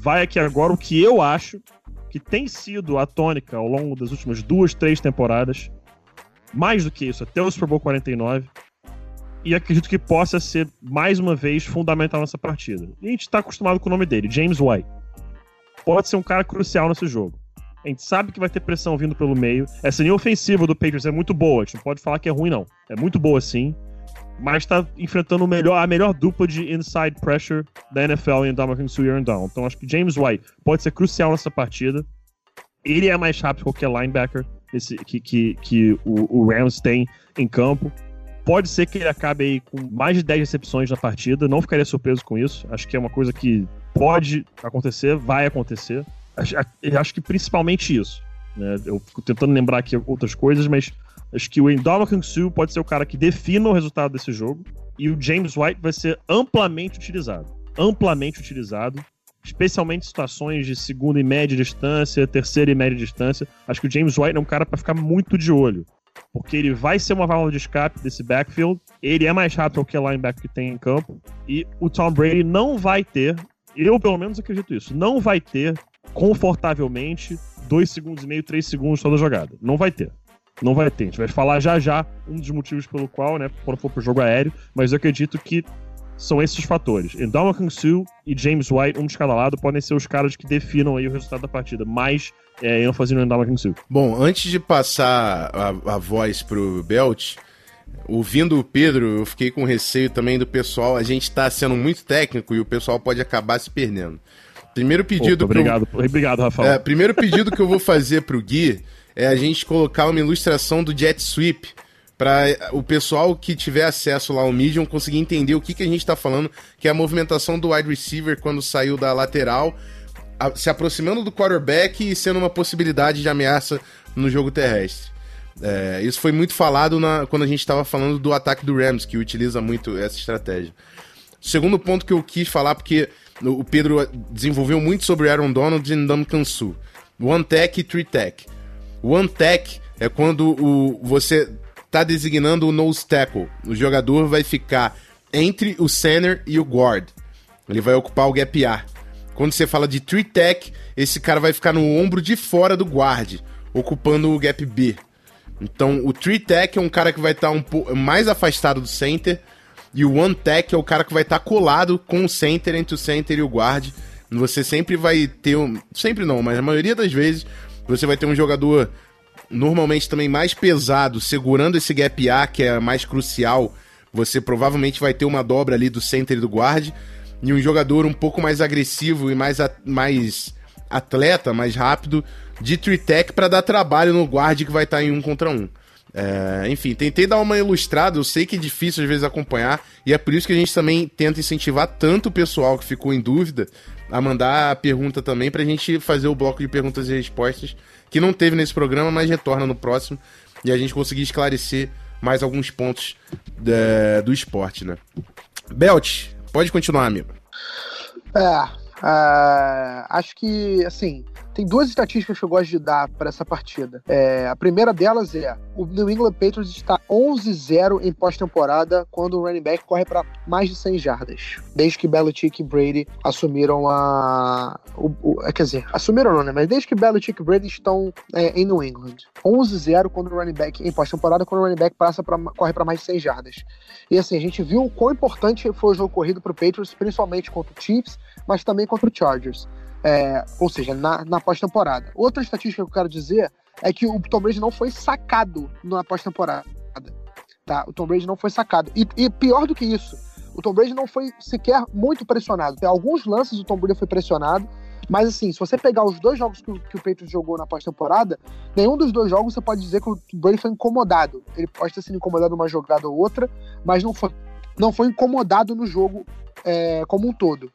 vai aqui agora o que eu acho que tem sido a tônica ao longo das últimas duas, três temporadas. Mais do que isso, até o Super Bowl 49. E acredito que possa ser, mais uma vez, fundamental nessa partida. E a gente está acostumado com o nome dele, James White. Pode ser um cara crucial nesse jogo. A gente sabe que vai ter pressão vindo pelo meio. Essa linha ofensiva do Patriots é muito boa. A gente não pode falar que é ruim, não. É muito boa, sim mas está enfrentando melhor, a melhor dupla de inside pressure da NFL em Dominican Sue e Donald. Então acho que James White pode ser crucial nessa partida. Ele é mais rápido que qualquer linebacker esse, que, que, que o, o, Rams tem em campo. Pode ser que ele acabe aí com mais de 10 recepções na partida. Não ficaria surpreso com isso. Acho que é uma coisa que pode acontecer, vai acontecer. Acho, acho que principalmente isso. Né? Eu fico tentando lembrar aqui outras coisas, mas Acho que o Indama Su pode ser o cara que defina o resultado desse jogo. E o James White vai ser amplamente utilizado. Amplamente utilizado. especialmente situações de segunda e média distância, terceira e média distância. Acho que o James White é um cara para ficar muito de olho, porque ele vai ser uma válvula de escape desse backfield. Ele é mais rápido que o linebacker que tem em campo e o Tom Brady não vai ter, eu pelo menos acredito isso, não vai ter confortavelmente dois segundos e meio, três segundos toda jogada. Não vai ter. Não vai ter. A gente vai falar já já um dos motivos pelo qual, né, quando for pro jogo aéreo, mas eu acredito que são esses fatores. Ndamukong Suh e James White, um de cada lado, podem ser os caras que definam aí o resultado da partida, mais é, ênfase no Ndamukong Suh. Bom, antes de passar a, a voz pro Belt, ouvindo o Pedro, eu fiquei com receio também do pessoal, a gente tá sendo muito técnico e o pessoal pode acabar se perdendo. Primeiro pedido... Opa, obrigado, pro... obrigado, Rafael. É, primeiro pedido que eu vou fazer pro Gui é a gente colocar uma ilustração do Jet Sweep para o pessoal que tiver acesso lá ao Medium conseguir entender o que, que a gente está falando, que é a movimentação do wide receiver quando saiu da lateral, a, se aproximando do quarterback e sendo uma possibilidade de ameaça no jogo terrestre. É, isso foi muito falado na, quando a gente estava falando do ataque do Rams, que utiliza muito essa estratégia. Segundo ponto que eu quis falar, porque o Pedro desenvolveu muito sobre Aaron Donald e Ndam Kansu. One Tech e Three Tech. One Tech é quando o, você está designando o nose tackle. O jogador vai ficar entre o center e o guard. Ele vai ocupar o gap A. Quando você fala de three tech, esse cara vai ficar no ombro de fora do guard, ocupando o gap B. Então, o three tech é um cara que vai estar tá um pouco mais afastado do center, e o one tech é o cara que vai estar tá colado com o center entre o center e o guard. Você sempre vai ter um, sempre não, mas a maioria das vezes você vai ter um jogador normalmente também mais pesado, segurando esse gap A, que é mais crucial, você provavelmente vai ter uma dobra ali do center e do guard, e um jogador um pouco mais agressivo e mais, mais atleta, mais rápido, de tech para dar trabalho no guard que vai estar tá em um contra um. É, enfim, tentei dar uma ilustrada, eu sei que é difícil às vezes acompanhar, e é por isso que a gente também tenta incentivar tanto o pessoal que ficou em dúvida a mandar a pergunta também, pra gente fazer o bloco de perguntas e respostas que não teve nesse programa, mas retorna no próximo e a gente conseguir esclarecer mais alguns pontos é, do esporte, né? Belt, pode continuar, amigo. É, uh, acho que, assim, tem duas estatísticas que eu gosto de dar para essa partida. É, a primeira delas é: o New England Patriots está 11-0 em pós-temporada quando o running back corre para mais de 100 jardas. Desde que Belichick e Brady assumiram a. O, o, é, quer dizer, assumiram não, né? Mas desde que Belichick e Brady estão é, em New England. 11-0 quando o running back, em pós-temporada, quando o running back passa pra, corre para mais de 100 jardas. E assim, a gente viu o quão importante foi o jogo corrido para o Patriots, principalmente contra o Chiefs, mas também contra o Chargers. É, ou seja, na, na pós-temporada. Outra estatística que eu quero dizer é que o Tom Brady não foi sacado na pós-temporada. Tá? O Tom Brady não foi sacado. E, e, pior do que isso, o Tom Brady não foi sequer muito pressionado. Tem alguns lances o Tom Brady foi pressionado, mas assim, se você pegar os dois jogos que, que o Patriots jogou na pós-temporada, nenhum dos dois jogos você pode dizer que o Brady foi incomodado. Ele pode ter sido incomodado numa jogada ou outra, mas não foi, não foi incomodado no jogo é, como um todo.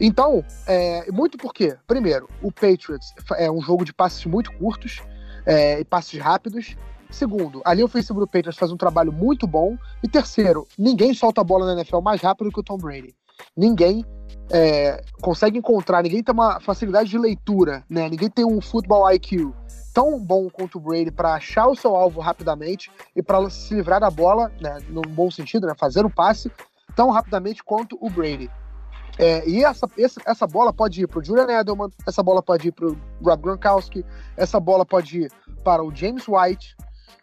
Então, é, muito porque, primeiro, o Patriots é um jogo de passes muito curtos é, e passes rápidos. Segundo, a linha ofensiva do Patriots faz um trabalho muito bom. E terceiro, ninguém solta a bola na NFL mais rápido que o Tom Brady. Ninguém é, consegue encontrar, ninguém tem uma facilidade de leitura, né? Ninguém tem um football IQ tão bom quanto o Brady para achar o seu alvo rapidamente e para se livrar da bola, né, no bom sentido, né, fazer o passe tão rapidamente quanto o Brady. É, e essa, essa, bola pode ir para o Julian Edelman, essa bola pode ir para o Rob Gronkowski, essa bola pode ir para o James White.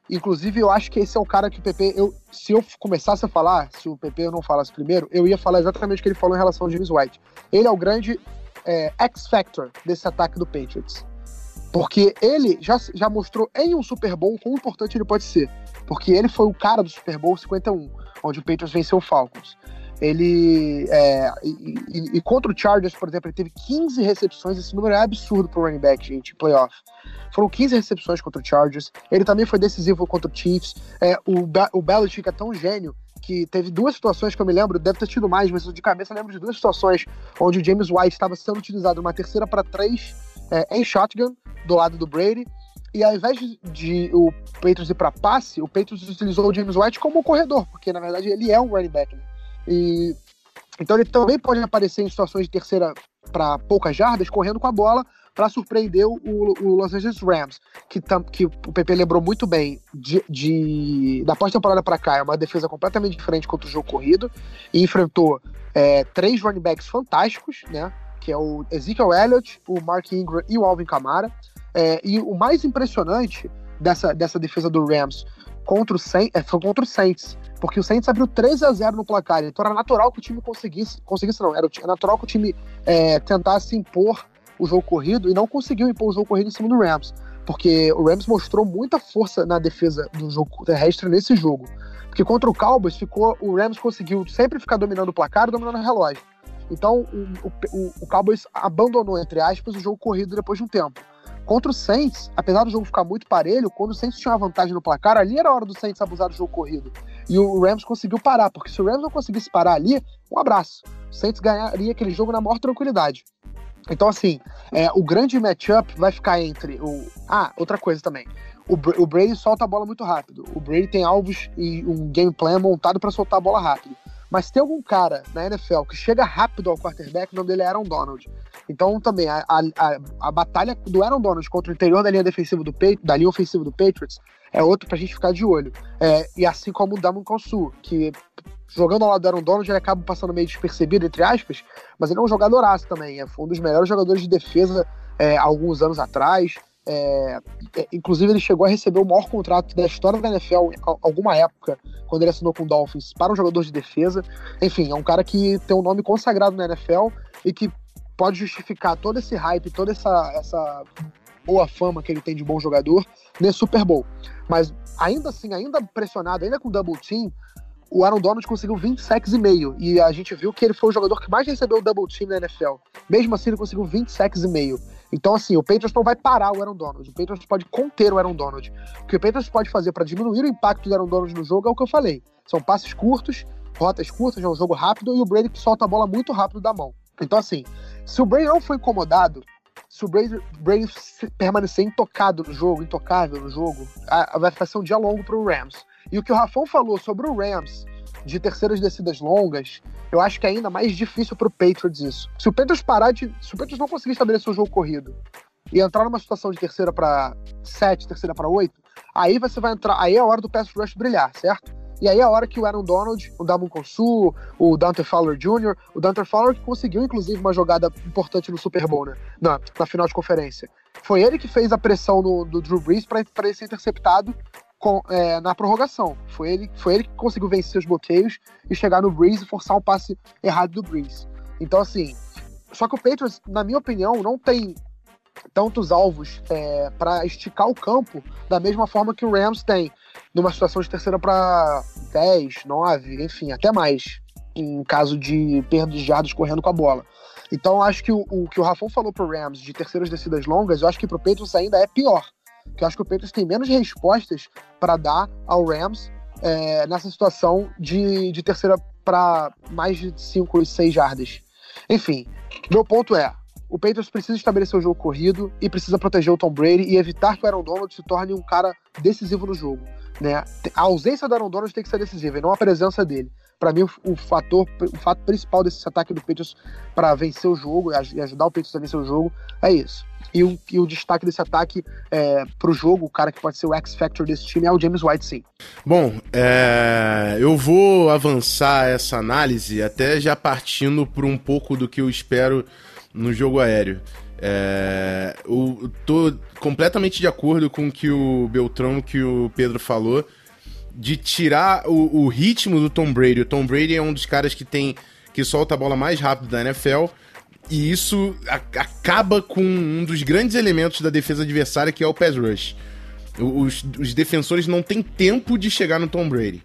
Inclusive, eu acho que esse é o cara que o PP. Eu, se eu começasse a falar, se o PP não falasse primeiro, eu ia falar exatamente o que ele falou em relação ao James White. Ele é o grande é, X-Factor desse ataque do Patriots. Porque ele já, já mostrou em um Super Bowl quão importante ele pode ser. Porque ele foi o cara do Super Bowl 51, onde o Patriots venceu o Falcons. Ele. É, e, e, e, contra o Chargers, por exemplo, ele teve 15 recepções. Esse número é absurdo pro running back, gente, playoff. Foram 15 recepções contra o Chargers. Ele também foi decisivo contra o Chiefs. É, o, o Belichick é tão gênio que teve duas situações que eu me lembro, deve ter tido mais, mas de cabeça eu lembro de duas situações onde o James White estava sendo utilizado uma terceira para três é, em shotgun do lado do Brady. E ao invés de, de o Patriots ir para passe, o Patriots utilizou o James White como corredor, porque na verdade ele é um running back. Né? E então ele também pode aparecer em situações de terceira para poucas jardas, correndo com a bola para surpreender o, o, Los Angeles Rams, que, tam, que o PP lembrou muito bem de, de da pós-temporada para cá, é uma defesa completamente diferente contra o jogo corrido, e enfrentou é, três running backs fantásticos, né? Que é o Ezekiel Elliott, o Mark Ingram e o Alvin Kamara. É, e o mais impressionante dessa, dessa defesa do Rams contra o, é, foi contra o Saints, porque o Saints abriu 13 a 0 no placar, então era natural que o time conseguisse, conseguisse não, era natural que o time é, tentasse impor o jogo corrido e não conseguiu impor o jogo corrido em cima do Rams, porque o Rams mostrou muita força na defesa do jogo terrestre nesse jogo. Porque contra o Cowboys ficou, o Rams conseguiu sempre ficar dominando o placar e dominando o relógio. Então o, o, o Cowboys abandonou, entre aspas, o jogo corrido depois de um tempo. Contra o Saints, apesar do jogo ficar muito parelho, quando o Saints tinha uma vantagem no placar, ali era a hora do Saints abusar do jogo corrido. E o Rams conseguiu parar, porque se o Rams não conseguisse parar ali, um abraço. O Saints ganharia aquele jogo na maior tranquilidade. Então, assim, é, o grande matchup vai ficar entre o. Ah, outra coisa também. O, o Brady solta a bola muito rápido. O Brady tem alvos e um game plan montado para soltar a bola rápido. Mas tem algum cara na NFL que chega rápido ao quarterback, o nome dele é Aaron Donald. Então, também, a, a, a batalha do Aaron Donald contra o interior da linha defensiva do da linha ofensiva do Patriots é outro pra gente ficar de olho. É, e assim como o Damon Consu, que jogando ao lado do Aaron Donald, ele acaba passando meio despercebido, entre aspas, mas ele é um jogadoraço também. É um dos melhores jogadores de defesa é, alguns anos atrás. É, é, inclusive, ele chegou a receber o maior contrato da história da NFL em alguma época, quando ele assinou com o Dolphins, para um jogador de defesa. Enfim, é um cara que tem um nome consagrado na NFL e que pode justificar todo esse hype, toda essa, essa boa fama que ele tem de bom jogador nesse Super Bowl. Mas ainda assim, ainda pressionado, ainda com double team, o Aaron Donald conseguiu 20 sacks e meio. E a gente viu que ele foi o jogador que mais recebeu o double team na NFL. Mesmo assim, ele conseguiu 20 sacks e meio. Então, assim, o Patriots não vai parar o Aaron Donald. O Patriots pode conter o Aaron Donald. O que o Patriots pode fazer para diminuir o impacto do Aaron Donald no jogo é o que eu falei. São passes curtos, rotas curtas, é um jogo rápido e o Brady solta a bola muito rápido da mão. Então, assim, se o Brady não foi incomodado, se o Brady, Brady permanecer intocado no jogo, intocável no jogo, vai ser um dia longo pro Rams. E o que o Rafão falou sobre o Rams de terceiras descidas longas, eu acho que é ainda mais difícil pro Patriots isso. Se o Patriots parar de. Se o Patriots não conseguir estabelecer o jogo corrido e entrar numa situação de terceira para sete, terceira para oito, aí você vai entrar. Aí é a hora do pass rush brilhar, certo? E aí a hora que o Aaron Donald, o Damon Consu, o Dante Fowler Jr., o Dante Fowler que conseguiu inclusive uma jogada importante no Super Bowl, né? Na, na final de conferência. Foi ele que fez a pressão no, do Drew Brees para ele ser interceptado com, é, na prorrogação. Foi ele, foi ele que conseguiu vencer os bloqueios e chegar no Breeze e forçar um passe errado do Breeze. Então, assim, só que o Patriots, na minha opinião, não tem tantos alvos é, para esticar o campo da mesma forma que o Rams tem, numa situação de terceira para 10, 9, enfim, até mais, em caso de perda de jardas correndo com a bola. Então, acho que o, o que o Rafão falou pro Rams de terceiras descidas longas, eu acho que pro Patriots ainda é pior que eu acho que o Patriots tem menos respostas para dar ao Rams é, nessa situação de, de terceira para mais de 5 e 6 jardas. Enfim, meu ponto é: o Patriots precisa estabelecer o jogo corrido e precisa proteger o Tom Brady e evitar que o Aaron Donald se torne um cara decisivo no jogo. Né? A ausência do Aaron Donald tem que ser decisiva e não a presença dele. Para mim, o, o, fator, o fato principal desse ataque do Patriots para vencer o jogo e ajudar o Patriots a vencer o jogo é isso. E o, e o destaque desse ataque é, pro jogo, o cara que pode ser o X-Factor desse time é o James White, sim. Bom, é, eu vou avançar essa análise até já partindo por um pouco do que eu espero no jogo aéreo. É, eu tô completamente de acordo com o que o Beltrão, que o Pedro falou, de tirar o, o ritmo do Tom Brady. O Tom Brady é um dos caras que tem que solta a bola mais rápido da NFL e isso a, acaba com um dos grandes elementos da defesa adversária, que é o pass rush. Os, os defensores não têm tempo de chegar no Tom Brady.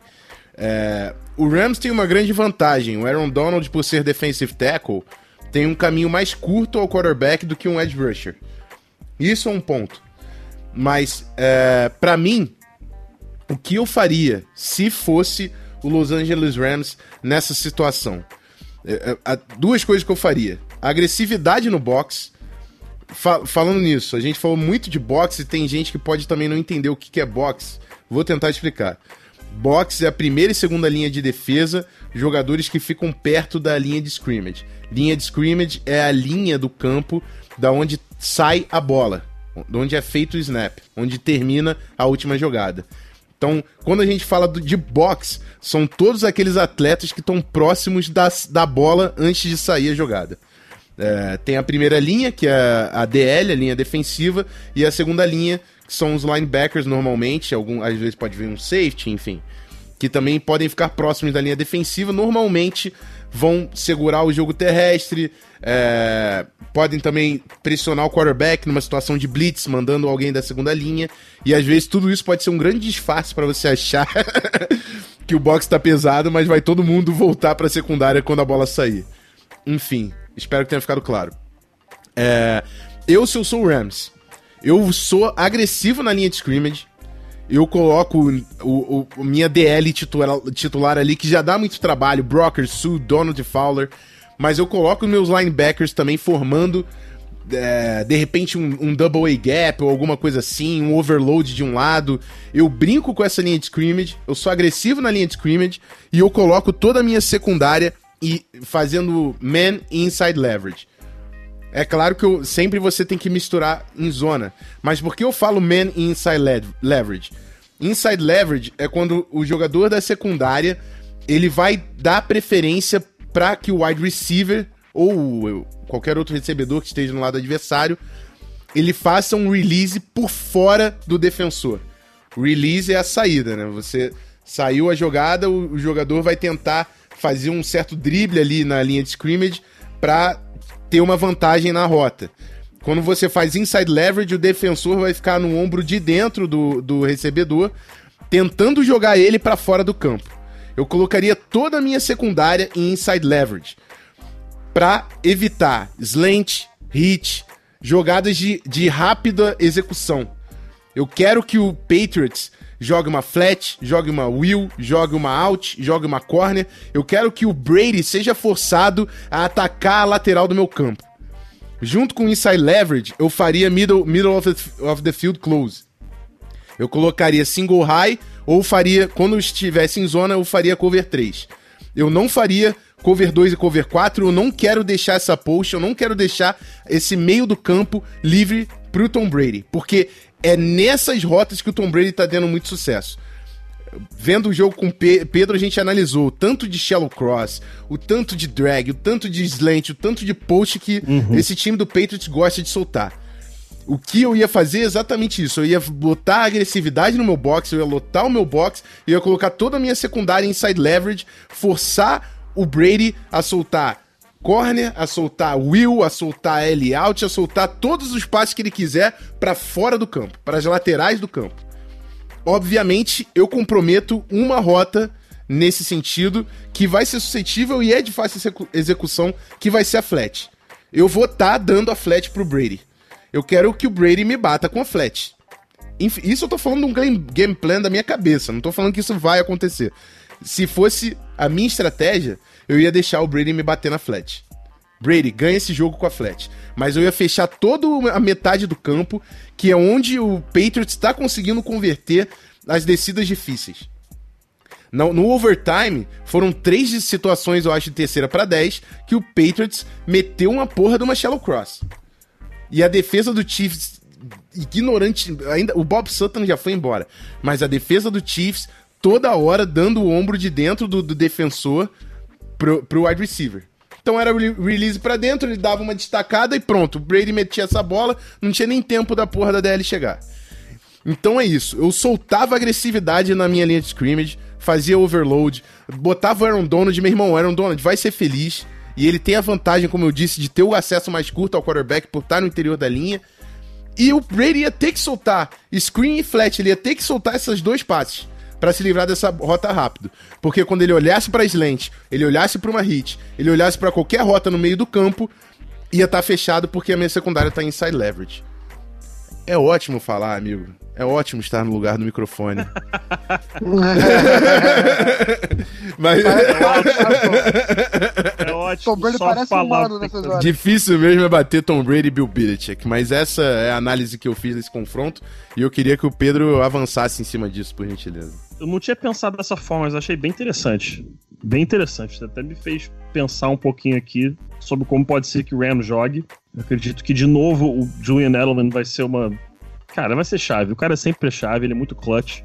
É, o Rams tem uma grande vantagem. O Aaron Donald, por ser defensive tackle, tem um caminho mais curto ao quarterback do que um edge rusher. Isso é um ponto. Mas, é, para mim, o que eu faria se fosse o Los Angeles Rams nessa situação? É, é, duas coisas que eu faria agressividade no box. Fa falando nisso, a gente falou muito de boxe e tem gente que pode também não entender o que, que é boxe. Vou tentar explicar. Box é a primeira e segunda linha de defesa, jogadores que ficam perto da linha de scrimmage. Linha de scrimmage é a linha do campo da onde sai a bola, onde é feito o snap, onde termina a última jogada. Então, quando a gente fala de box, são todos aqueles atletas que estão próximos da, da bola antes de sair a jogada. É, tem a primeira linha, que é a DL, a linha defensiva, e a segunda linha, são os linebackers normalmente, algum, às vezes pode vir um safety, enfim, que também podem ficar próximos da linha defensiva. Normalmente vão segurar o jogo terrestre, é, podem também pressionar o quarterback numa situação de blitz, mandando alguém da segunda linha, e às vezes tudo isso pode ser um grande disfarce para você achar que o box tá pesado, mas vai todo mundo voltar para secundária quando a bola sair. Enfim, espero que tenha ficado claro. É, eu, se eu sou o Rams, eu sou agressivo na linha de scrimmage. Eu coloco o, o minha DL titular, titular, ali, que já dá muito trabalho. Brocker, Sue, Donald Fowler. Mas eu coloco meus linebackers também formando, é, de repente, um, um, double A gap ou alguma coisa assim, um overload de um lado. Eu brinco com essa linha de scrimmage, eu sou agressivo na linha de scrimmage e eu coloco toda a minha secundária e fazendo man inside leverage. É claro que eu, sempre você tem que misturar em zona. Mas por que eu falo man inside leverage? Inside leverage é quando o jogador da secundária ele vai dar preferência para que o wide receiver ou qualquer outro recebedor que esteja no lado adversário ele faça um release por fora do defensor. Release é a saída, né? Você saiu a jogada, o, o jogador vai tentar fazer um certo drible ali na linha de scrimmage para ter uma vantagem na rota. Quando você faz inside leverage, o defensor vai ficar no ombro de dentro do, do recebedor, tentando jogar ele para fora do campo. Eu colocaria toda a minha secundária em inside leverage para evitar slant, hit, jogadas de, de rápida execução. Eu quero que o Patriots jogue uma flat, jogue uma wheel, jogue uma out, jogue uma corner. Eu quero que o Brady seja forçado a atacar a lateral do meu campo. Junto com inside leverage, eu faria middle, middle of, the, of the field close. Eu colocaria single high ou faria, quando estivesse em zona, eu faria cover 3. Eu não faria cover 2 e cover 4, eu não quero deixar essa post, eu não quero deixar esse meio do campo livre pro Tom Brady, porque é nessas rotas que o Tom Brady tá tendo muito sucesso. Vendo o jogo com Pedro, a gente analisou o tanto de shallow cross, o tanto de drag, o tanto de slant, o tanto de post que uhum. esse time do Patriots gosta de soltar. O que eu ia fazer é exatamente isso. Eu ia botar agressividade no meu box, eu ia lotar o meu box, eu ia colocar toda a minha secundária inside leverage, forçar o Brady a soltar corner, a soltar will, a soltar L out, a soltar todos os passes que ele quiser para fora do campo, para as laterais do campo. Obviamente, eu comprometo uma rota nesse sentido que vai ser suscetível e é de fácil execução, que vai ser a flat. Eu vou estar tá dando a flat pro Brady. Eu quero que o Brady me bata com a flat. Isso eu tô falando de um game plan da minha cabeça, não tô falando que isso vai acontecer. Se fosse a minha estratégia, eu ia deixar o Brady me bater na flat. Brady, ganha esse jogo com a flat. Mas eu ia fechar toda a metade do campo, que é onde o Patriots está conseguindo converter as descidas difíceis. No, no, overtime, foram três situações, eu acho, de terceira para 10, que o Patriots meteu uma porra de uma shallow cross. E a defesa do Chiefs, ignorante, ainda o Bob Sutton já foi embora, mas a defesa do Chiefs toda hora dando o ombro de dentro do, do defensor pro, pro wide receiver. Então era release para dentro, ele dava uma destacada e pronto. O Brady metia essa bola, não tinha nem tempo da porra da DL chegar. Então é isso. Eu soltava agressividade na minha linha de scrimmage, fazia overload, botava o Aaron Donald, meu irmão, Aaron Donald vai ser feliz. E ele tem a vantagem, como eu disse, de ter o acesso mais curto ao quarterback por estar no interior da linha. E o Brady ia ter que soltar screen e flat, ele ia ter que soltar esses dois passes para se livrar dessa rota rápido. Porque quando ele olhasse para slant, ele olhasse para uma hit, ele olhasse para qualquer rota no meio do campo, ia estar tá fechado porque a minha secundária tá inside leverage. É ótimo falar, amigo. É ótimo estar no lugar do microfone. Mas... É ótimo. Tom Brady parece falar. humano nessas horas. Difícil mesmo é bater Tom Brady e Bill Belichick. Mas essa é a análise que eu fiz desse confronto. E eu queria que o Pedro avançasse em cima disso, por gentileza. Eu não tinha pensado dessa forma, mas achei bem interessante. Bem interessante. Até me fez pensar um pouquinho aqui sobre como pode ser que o Rams jogue. Eu acredito que, de novo, o Julian Edelman vai ser uma. Cara, vai ser chave. O cara sempre é chave, ele é muito clutch.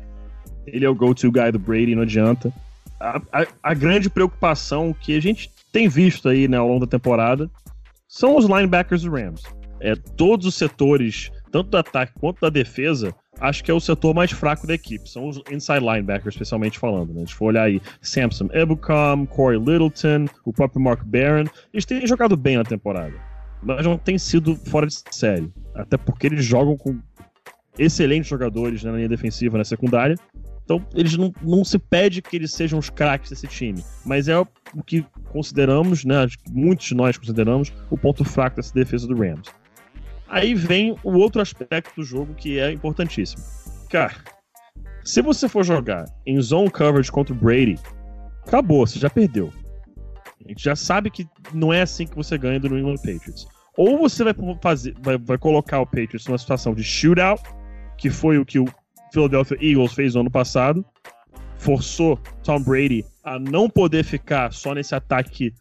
Ele é o go-to guy do Brady, não adianta. A, a, a, grande preocupação que a gente tem visto aí né, ao longo da temporada são os linebackers do Rams. É, todos os setores, tanto do ataque quanto da defesa, acho que é o setor mais fraco da equipe. São os inside linebackers, especialmente falando. Né? Se for olhar aí, Samson Ebukam, Corey Littleton, o próprio Mark Barron, eles têm jogado bem na temporada. Mas não tem sido fora de série. Até porque eles jogam com excelentes jogadores né, na linha defensiva, na secundária. Então, eles não, não se pede que eles sejam os craques desse time. Mas é o que consideramos, né? Muitos de nós consideramos o ponto fraco dessa defesa do Rams. Aí vem o outro aspecto do jogo que é importantíssimo. Cara, se você for jogar em zone coverage contra o Brady, acabou, você já perdeu. A gente já sabe que não é assim que você ganha do New England Patriots. Ou você vai fazer, vai, vai colocar o Patriots numa situação de shootout, que foi o que o Philadelphia Eagles fez no ano passado, forçou Tom Brady a não poder ficar só nesse ataque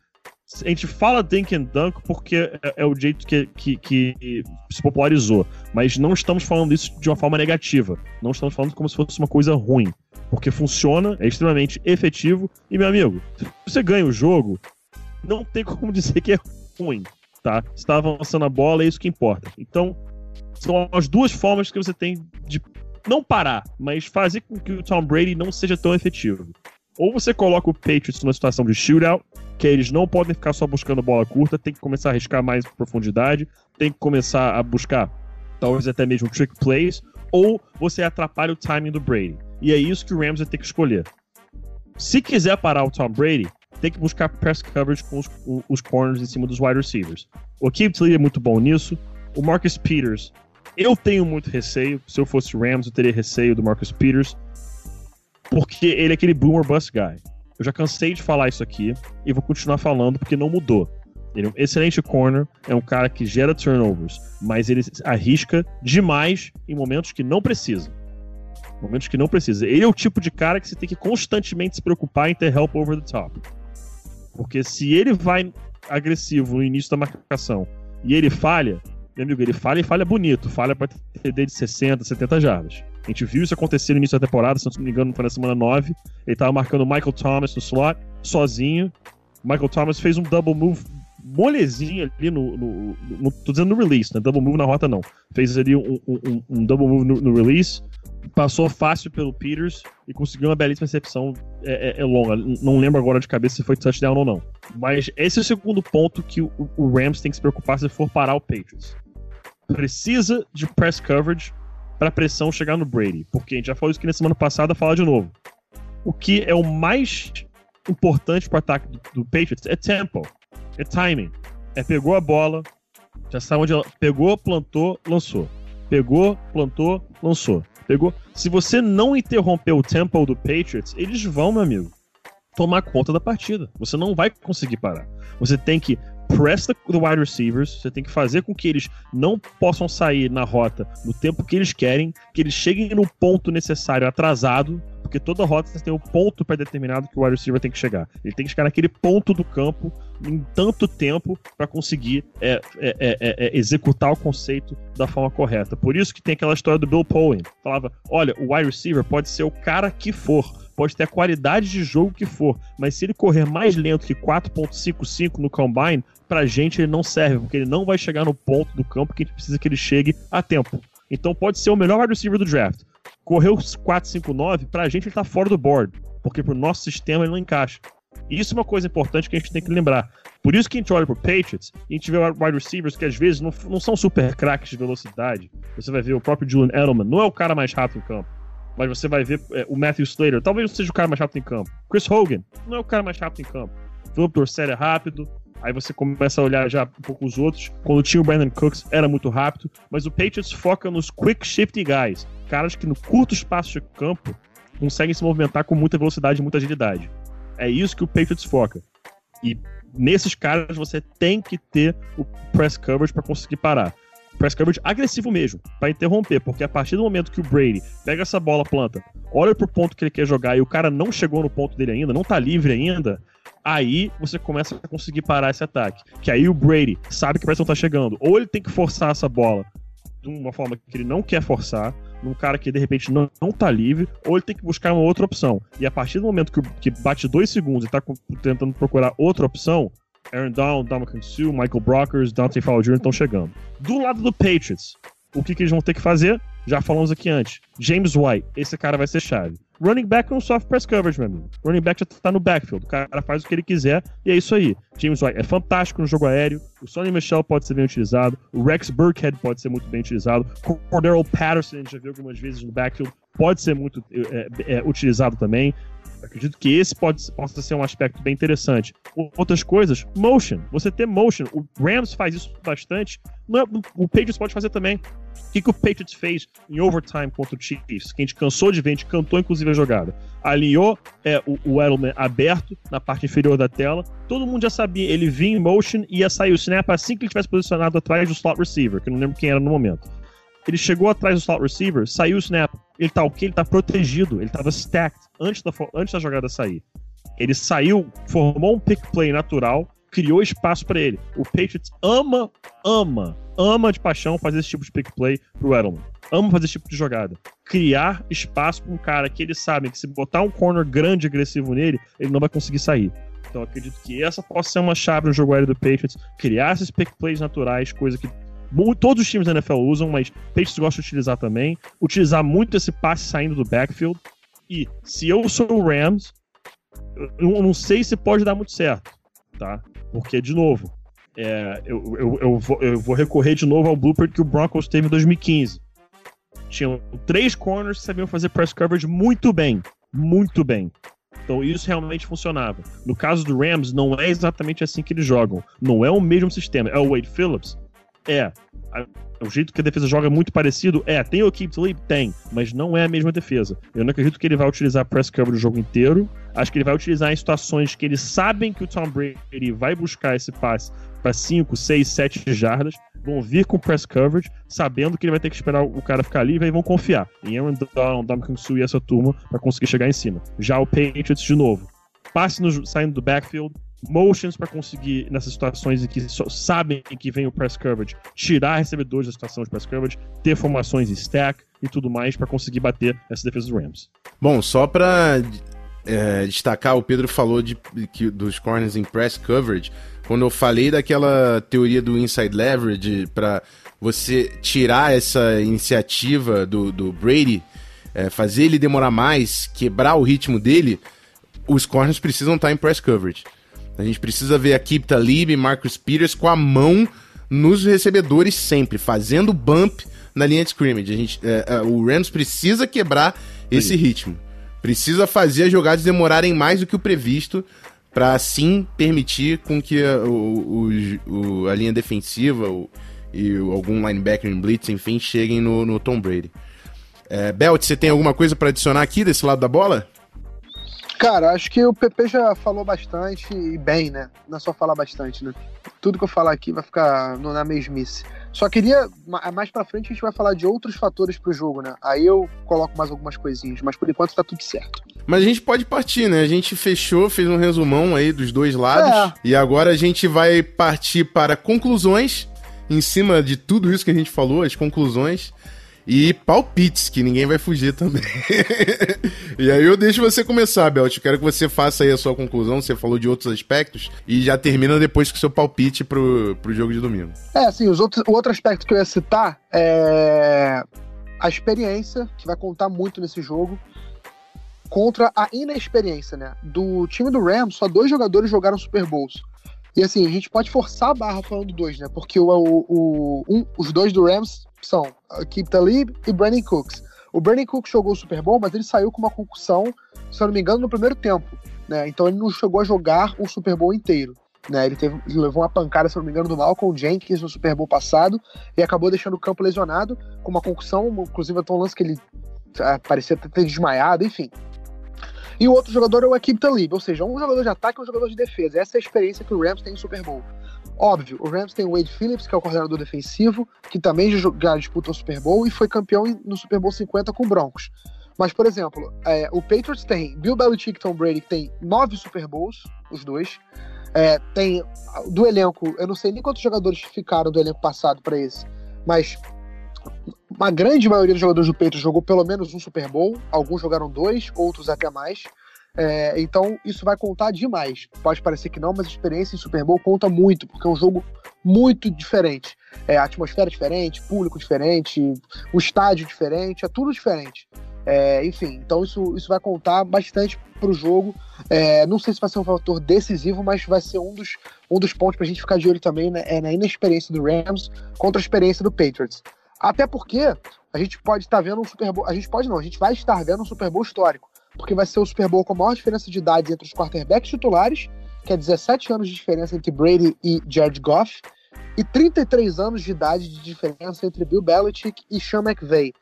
a gente fala Dink and Dunk porque é, é o jeito que, que, que, se popularizou. Mas não estamos falando isso de uma forma negativa. Não estamos falando como se fosse uma coisa ruim. Porque funciona, é extremamente efetivo. E, meu amigo, se você ganha o jogo, não tem como dizer que é ruim, tá? Você está avançando a bola, é isso que importa. Então, são as duas formas que você tem de não parar, mas fazer com que o Tom Brady não seja tão efetivo. Ou você coloca o Patriots numa situação de shootout, que eles não podem ficar só buscando bola curta, tem que começar a arriscar mais profundidade, tem que começar a buscar talvez até mesmo trick plays, ou você atrapalha o timing do Brady. E é isso que o Rams vai ter que escolher. Se quiser parar o Tom Brady, tem que buscar press coverage com os, os corners em cima dos wide receivers. O Keith Lee é muito bom nisso. O Marcus Peters, eu tenho muito receio. Se eu fosse Rams, eu teria receio do Marcus Peters. Porque ele é aquele boomer bust guy. Eu já cansei de falar isso aqui e vou continuar falando porque não mudou. Ele é um excelente corner, é um cara que gera turnovers, mas ele arrisca demais em momentos que não precisa. Momentos que não precisa. Ele é o tipo de cara que você tem que constantemente se preocupar em ter help over the top. Porque se ele vai agressivo no início da marcação e ele falha, meu amigo, ele falha e falha bonito, falha para TD de 60, 70 jardas. A gente viu isso acontecer no início da temporada, se não me engano, foi na semana 9. Ele tava marcando Michael Thomas no slot, sozinho. Michael Thomas fez um double move molezinho ali no, no, no, Tô dizendo no release, né? Double move na rota não. Fez ali um, um, um double move no, no, release, passou fácil pelo Peters e conseguiu uma belíssima recepção é, é, é, longa. Não lembro agora de cabeça se foi touchdown ou não. Mas esse é o segundo ponto que o, o Rams tem que se preocupar se for parar o Patriots. Precisa de press coverage para a pressão chegar no Brady. Porque a gente já falou isso aqui na semana passada, fala de novo. O que é o mais importante para o ataque do, do, Patriots é tempo, é timing. É pegou a bola, já sabe onde ela pegou, plantou, lançou. Pegou, plantou, lançou. Pegou. Se você não interromper o tempo do Patriots, eles vão, meu amigo, tomar conta da partida. Você não vai conseguir parar. Você tem que press the, the wide receivers, você tem que fazer com que eles não possam sair na rota no tempo que eles querem, que eles cheguem no ponto necessário atrasado, porque toda rota tem um ponto pré-determinado que o wide receiver tem que chegar. Ele tem que chegar naquele ponto do campo em tanto tempo para conseguir é é, é, é, é, executar o conceito da forma correta. Por isso que tem aquela história do Bill Powen. Falava, olha, o wide receiver pode ser o cara que for, pode ter a qualidade de jogo que for, mas se ele correr mais lento que 4.55 no combine, pra gente ele não serve, porque ele não vai chegar no ponto do campo que a gente precisa que ele chegue a tempo. Então pode ser o melhor wide receiver do draft. Correu 4.59, pra gente ele tá fora do board, porque pro nosso sistema ele não encaixa. E isso é uma coisa importante que a gente tem que lembrar. Por isso que a gente olha pro Patriots e a gente vê wide receivers que às vezes não, não são super craques de velocidade. Você vai ver o próprio Julian Edelman, não é o cara mais rápido em campo. Mas você vai ver é, o Matthew Slater, talvez não seja o cara mais rápido em campo. Chris Hogan, não é o cara mais rápido em campo. Philip Dorsett é rápido, Aí você começa a olhar já um pouco os outros. Quando tinha o Brandon Cooks, era muito rápido. Mas o Patriots foca nos quick shifty guys. Caras que no curto espaço de campo conseguem se movimentar com muita velocidade e muita agilidade. É isso que o Patriots foca. E nesses caras você tem que ter o press coverage para conseguir parar. Press coverage agressivo mesmo, para interromper, porque a partir do momento que o Brady pega essa bola, planta, olha pro ponto que ele quer jogar e o cara não chegou no ponto dele ainda, não tá livre ainda, aí você começa a conseguir parar esse ataque. Que aí o Brady sabe que a pressão tá chegando, ou ele tem que forçar essa bola de uma forma que ele não quer forçar, num cara que de repente não, não tá livre, ou ele tem que buscar uma outra opção. E a partir do momento que, que bate dois segundos e tá tentando procurar outra opção, Aaron Down, Dominican Sue, Michael Brockers, Dante Fowler Jr. estão chegando. Do lado do Patriots, o que, que eles vão ter que fazer? Já falamos aqui antes. James White, esse cara vai ser chave. Running back não sofre press coverage, meu amigo. Running back já tá no backfield. O cara faz o que ele quiser e é isso aí. James White é fantástico no jogo aéreo. O Sonny Michel pode ser bem utilizado. O Rex Burkhead pode ser muito bem utilizado. Cordero Patterson, a gente já viu algumas vezes no backfield, pode ser muito é, é, utilizado também. Acredito que esse pode, possa ser um aspecto bem interessante. Outras coisas, motion. Você ter motion. O Rams faz isso bastante. Não, o Patriots pode fazer também. O que, que o Patriots fez em overtime contra o Chiefs? Que a gente cansou de ver, a gente cantou inclusive a jogada. Alinhou é, o, o Edelman aberto na parte inferior da tela. Todo mundo já sabia. Ele vinha em motion e ia sair o snap assim que ele tivesse posicionado atrás do slot receiver, que eu não lembro quem era no momento. Ele chegou atrás do slot receiver, saiu o snap. Ele tá o quê? Ele tá protegido. Ele tava stacked antes da, antes da jogada sair. Ele saiu, formou um pick play natural, criou espaço para ele. O Patriots ama, ama, ama de paixão fazer esse tipo de pick play pro Edelman. Ama fazer esse tipo de jogada. Criar espaço pra um cara que eles sabem que se botar um corner grande e agressivo nele, ele não vai conseguir sair. Então acredito que essa possa ser uma chave no jogo aéreo do Patriots. Criar esses pick plays naturais, coisa que todos os times da NFL usam, mas Patriots gosta de utilizar também. Utilizar muito esse passe saindo do backfield. E se eu sou o Rams, eu não sei se pode dar muito certo, tá? Porque, de novo, é, eu, eu, eu, vou, eu vou recorrer de novo ao blooper que o Broncos teve em 2015. Tinham três corners que sabiam fazer press coverage muito bem. Muito bem. Então isso realmente funcionava. No caso do Rams, não é exatamente assim que eles jogam. Não é o mesmo sistema. É o Wade Phillips, é. O jeito que a defesa joga é muito parecido. É, tem o Keep Sleep? Tem, mas não é a mesma defesa. Eu não acredito que ele vai utilizar press cover o jogo inteiro. Acho que ele vai utilizar em situações que eles sabem que o Tom Brady vai buscar esse passe para 5, 6, 7 jardas. Vão vir com press coverage, sabendo que ele vai ter que esperar o cara ficar ali e vão confiar em Aaron Donald, Dominican Sue e essa turma para conseguir chegar em cima. Já o Patriots, de novo, passe no, saindo do backfield, motions para conseguir, nessas situações em que sabem que vem o press coverage, tirar recebedores da situação de press coverage, ter formações em stack e tudo mais para conseguir bater essa defesa dos Rams. Bom, só para é, destacar, o Pedro falou de, que, dos corners em press coverage. Quando eu falei daquela teoria do inside leverage para você tirar essa iniciativa do, do Brady, é, fazer ele demorar mais, quebrar o ritmo dele, os corners precisam estar em press coverage. A gente precisa ver a Kip Talib e Marcus Peters com a mão nos recebedores sempre, fazendo bump na linha de scrimmage. A gente, é, é, o Rams precisa quebrar esse ritmo. Precisa fazer as jogadas demorarem mais do que o previsto para assim permitir com que a, o, o, a linha defensiva o, e algum linebacker em blitz, enfim, cheguem no, no Tom Brady. É, Belt, você tem alguma coisa para adicionar aqui desse lado da bola? Cara, acho que o PP já falou bastante e bem, né? Não é só falar bastante, né? Tudo que eu falar aqui vai ficar na mesmice. Só queria, mais pra frente a gente vai falar de outros fatores pro jogo, né? Aí eu coloco mais algumas coisinhas, mas por enquanto tá tudo certo. Mas a gente pode partir, né? A gente fechou, fez um resumão aí dos dois lados. É. E agora a gente vai partir para conclusões em cima de tudo isso que a gente falou, as conclusões e palpites, que ninguém vai fugir também. e aí eu deixo você começar, Belt. Eu quero que você faça aí a sua conclusão. Você falou de outros aspectos e já termina depois com o seu palpite pro, pro jogo de domingo. É, assim, os outros, o outro aspecto que eu ia citar é a experiência, que vai contar muito nesse jogo, contra a inexperiência, né? Do time do Rams, só dois jogadores jogaram Super Bowls. E assim, a gente pode forçar a barra falando dois, né? Porque o, o, o um, os dois do Rams são Keith Talib e Brandon Cooks. O Brandon Cooks jogou o Super Bowl, mas ele saiu com uma concussão, se eu não me engano, no primeiro tempo. Né? Então ele não chegou a jogar o Super Bowl inteiro. Né? Ele, teve, ele levou uma pancada, se não me engano, do Malcolm Jenkins no Super Bowl passado e acabou deixando o campo lesionado com uma concussão, inclusive até um lance que ele é, parecia ter desmaiado, enfim. E o outro jogador é o Akib Talib, ou seja, um jogador de ataque e um jogador de defesa. Essa é a experiência que o Rams tem no Super Bowl. Óbvio, o Rams tem o Wade Phillips, que é o coordenador defensivo, que também já disputou o Super Bowl e foi campeão no Super Bowl 50 com o Broncos. Mas, por exemplo, é, o Patriots tem Bill Belichick e Tom Brady, que tem nove Super Bowls, os dois. É, tem do elenco, eu não sei nem quantos jogadores ficaram do elenco passado para esse, mas uma grande maioria dos jogadores do Patriots jogou pelo menos um Super Bowl, alguns jogaram dois, outros até mais. É, então isso vai contar demais. Pode parecer que não, mas a experiência em Super Bowl conta muito, porque é um jogo muito diferente. É atmosfera diferente, público diferente, o estádio diferente, é tudo diferente. É, enfim, então isso, isso vai contar bastante para o jogo. É, não sei se vai ser um fator decisivo, mas vai ser um dos, um dos pontos para a gente ficar de olho também né, é na inexperiência do Rams contra a experiência do Patriots. Até porque a gente pode estar vendo um Super Bowl. A gente pode não, a gente vai estar vendo um Super Bowl histórico. Porque vai ser o Super Bowl com a maior diferença de idade entre os quarterbacks titulares, que é 17 anos de diferença entre Brady e Jared Goff, e 33 anos de idade de diferença entre Bill Belichick e Sean McVay.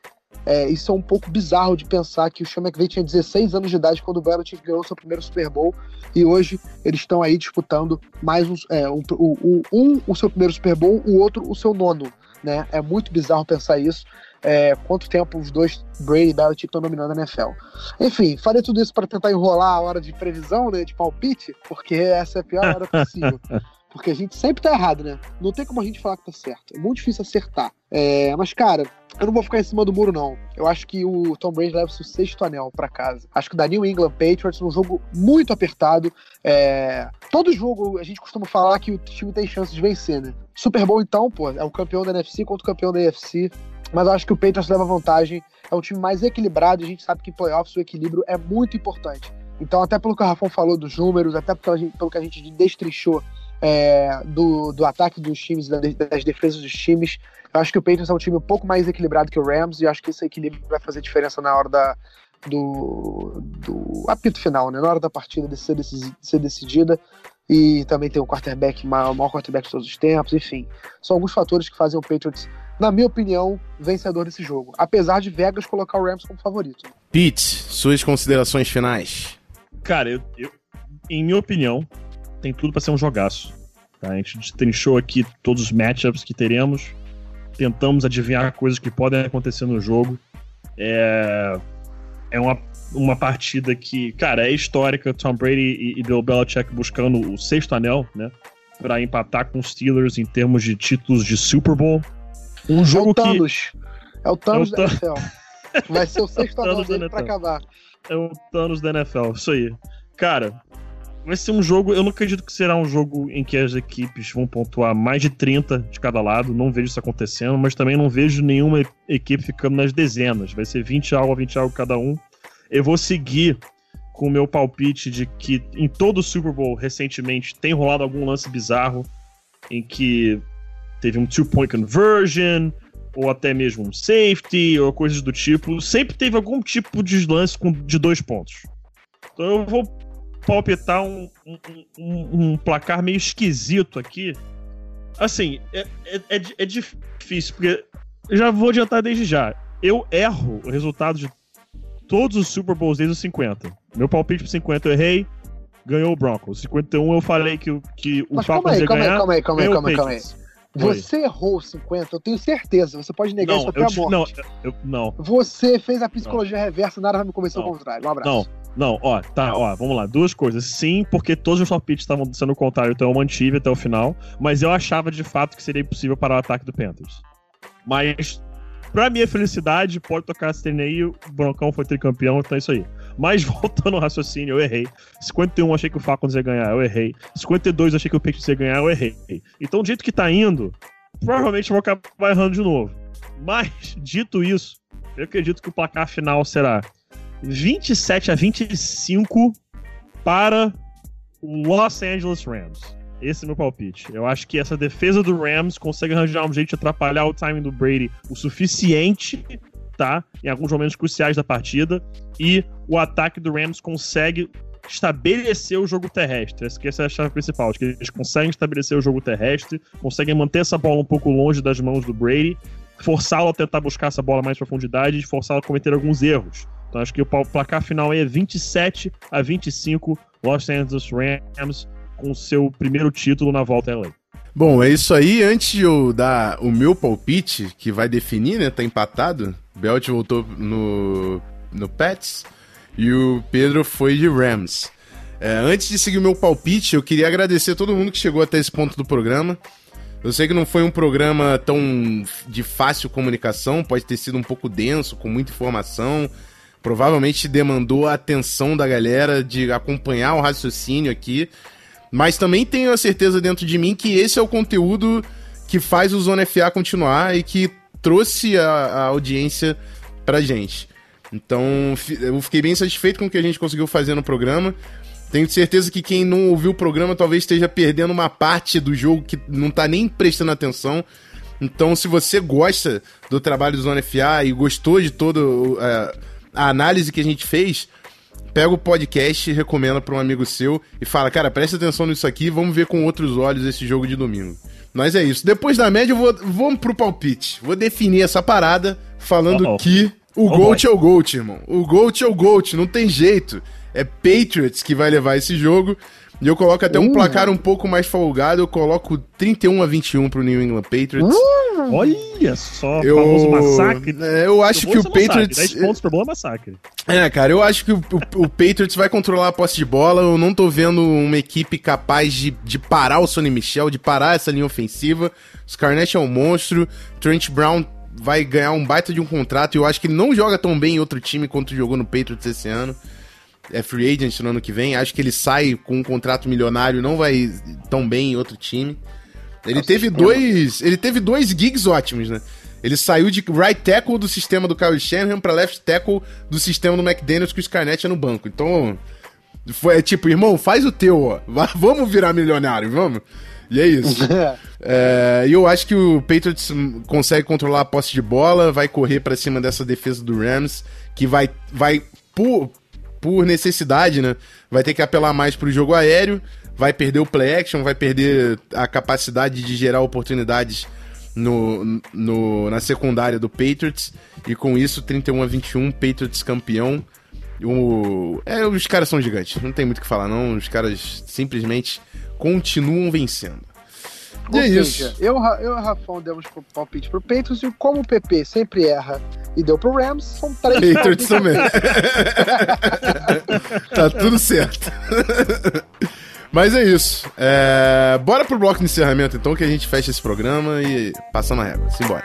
É, isso é um pouco bizarro de pensar que o Sean McVay tinha 16 anos de idade quando o Belichick ganhou seu primeiro Super Bowl e hoje eles estão aí disputando mais um, é, um, um, um, o seu primeiro Super Bowl, o outro o seu nono né? É muito bizarro pensar isso. É, quanto tempo os dois, Brady e Belichick, estão dominando a NFL. Enfim, falei tudo isso para tentar enrolar a hora de previsão, né, de palpite, porque essa é a pior hora possível. Porque a gente sempre tá errado, né? Não tem como a gente falar que tá certo. É muito difícil acertar. É, mas, cara, eu não vou ficar em cima do muro, não. Eu acho que o Tom Brady leva o sexto anel para casa. Acho que da New England Patriots, um jogo muito apertado. É... Todo jogo a gente costuma falar que o time tem chance de vencer, né? Super Bowl, então, pô, é o campeão da NFC contra o campeão da AFC. Mas eu acho que o Patriots leva vantagem. É um time mais equilibrado. A gente sabe que em playoffs o equilíbrio é muito importante. Então, até pelo que o Rafão falou dos números, até pelo que a gente destrinchou é, do, do ataque dos times, das defesas dos times. Eu acho que o Patriots é um time um pouco mais equilibrado que o Rams, e acho que esse equilíbrio vai fazer diferença na hora da, do, do apito final, né? na hora da partida de ser, de ser decidida. E também tem o quarterback, o maior quarterback de todos os tempos, enfim. São alguns fatores que fazem o Patriots, na minha opinião, vencedor desse jogo. Apesar de Vegas colocar o Rams como favorito. Pete, suas considerações finais. Cara, eu, eu em minha opinião, tem tudo para ser um jogaço. Tá? A gente trinchou aqui todos os matchups que teremos, tentamos adivinhar coisas que podem acontecer no jogo. É, é uma, uma partida que, cara, é histórica. Tom Brady e, e Bill Belichick buscando o sexto anel, né? Pra empatar com os Steelers em termos de títulos de Super Bowl. Um jogo é o Thanos. que. É o Thanos é o da NFL. Vai ser o sexto é o anel dele pra acabar. É o Thanos da NFL, isso aí. Cara, vai ser um jogo. Eu não acredito que será um jogo em que as equipes vão pontuar mais de 30 de cada lado. Não vejo isso acontecendo, mas também não vejo nenhuma equipe ficando nas dezenas. Vai ser 20 algo a 20 algo cada um. Eu vou seguir com o meu palpite de que em todo o Super Bowl recentemente tem rolado algum lance bizarro em que teve um two-point conversion, ou até mesmo um safety, ou coisas do tipo. Sempre teve algum tipo de lance com, de dois pontos. Então eu vou palpitar um, um, um, um, placar meio esquisito aqui. Assim, é, é, é, é difícil, porque já vou adiantar desde já. Eu erro o resultado de todos os Super Bowls desde os 50. Meu palpite pro 50 eu errei, ganhou o Broncos. 51 eu falei que, que o Falcons ia ganhar. Calma aí, calma aí, calma aí, calma aí. Você errou 50, eu tenho certeza. Você pode negar não, isso até a morte. Não, eu, não. Você fez a psicologia não. reversa, nada vai me convencer ao contrário. Um abraço. Não, não, ó, tá, ó, vamos lá. Duas coisas. Sim, porque todos os palpites estavam sendo o contrário, então eu mantive até o final. Mas eu achava de fato que seria impossível parar o ataque do Panthers. Mas, pra minha felicidade, pode tocar esse aí, o Broncão foi tricampeão, então é isso aí. Mas voltando ao raciocínio, eu errei. 51 achei que o Falcons ia ganhar, eu errei. 52 achei que o Patriots ia ganhar, eu errei. Então, do jeito que tá indo, provavelmente eu vou acabar errando de novo. Mas, dito isso, eu acredito que o placar final será 27 a 25 para o Los Angeles Rams. Esse é meu palpite. Eu acho que essa defesa do Rams consegue arranjar um jeito de atrapalhar o timing do Brady o suficiente, tá? Em alguns momentos cruciais da partida. E o ataque do Rams consegue estabelecer o jogo terrestre. Essa é a chave principal. Que eles conseguem estabelecer o jogo terrestre, conseguem manter essa bola um pouco longe das mãos do Brady, forçá-lo a tentar buscar essa bola mais profundidade e forçá-lo a cometer alguns erros Então acho que o placar final é 27 a 25, Los Angeles Rams com seu primeiro título na volta a LA. Bom, é isso aí. Antes de eu dar o meu palpite, que vai definir, né? Tá empatado. Belt voltou no, no Pets e o Pedro foi de Rams. É, antes de seguir o meu palpite, eu queria agradecer a todo mundo que chegou até esse ponto do programa. Eu sei que não foi um programa tão de fácil comunicação, pode ter sido um pouco denso, com muita informação. Provavelmente demandou a atenção da galera de acompanhar o raciocínio aqui. Mas também tenho a certeza dentro de mim que esse é o conteúdo que faz o Zona FA continuar e que trouxe a, a audiência pra gente. Então, eu fiquei bem satisfeito com o que a gente conseguiu fazer no programa. Tenho certeza que quem não ouviu o programa talvez esteja perdendo uma parte do jogo que não tá nem prestando atenção. Então, se você gosta do trabalho do Zona FA e gostou de toda uh, a análise que a gente fez, pega o podcast, recomenda para um amigo seu e fala, cara, presta atenção nisso aqui, vamos ver com outros olhos esse jogo de domingo. Mas é isso. Depois da média, eu vou, vamos pro palpite. Vou definir essa parada falando uh -oh. que o oh Gold é o Gold, irmão. O Gold é o Gold, não tem jeito é Patriots que vai levar esse jogo. E eu coloco até um uh. placar um pouco mais folgado, eu coloco 31 a 21 pro New England Patriots. Uh, olha só, eu, famoso massacre. É, eu acho que o Patriots. 10 pontos pro bom é massacre. É, cara, eu acho que o, o, o, Patriots vai controlar a posse de bola. Eu não tô vendo uma equipe capaz de, de parar o Sonny Michel, de parar essa linha ofensiva. Os Scarnett é um monstro. Trent Brown vai ganhar um baita de um contrato. E eu acho que ele não joga tão bem em outro time quanto jogou no Patriots esse ano é free agent no ano que vem. Acho que ele sai com um contrato milionário, não vai tão bem em outro time. Ele Nossa, teve dois, ele teve dois gigs ótimos, né? Ele saiu de right tackle do sistema do Kyle Shanahan para left tackle do sistema do McDaniels que o Scarnett é no banco. Então, foi é tipo, irmão, faz o teu, ó. Vamos virar milionário, vamos? E é isso. é, e eu acho que o Patriots consegue controlar a posse de bola, vai correr para cima dessa defesa do Rams, que vai, vai por, por necessidade, né? Vai ter que apelar mais pro jogo aéreo, vai perder o play action, vai perder a capacidade de gerar oportunidades no, no, na secundária do Patriots. E com isso, 31 a 21, Patriots campeão. O, é, os caras são gigantes, não tem muito o que falar, não. Os caras simplesmente continuam vencendo. Ou é seja, isso. Eu, eu e o Rafão demos palpite pro Patriots e como o PP sempre erra e deu pro Rams, são três Patriots também. tá tudo certo. Mas é isso. É... Bora pro bloco de encerramento então, que a gente fecha esse programa e passando a régua. Simbora.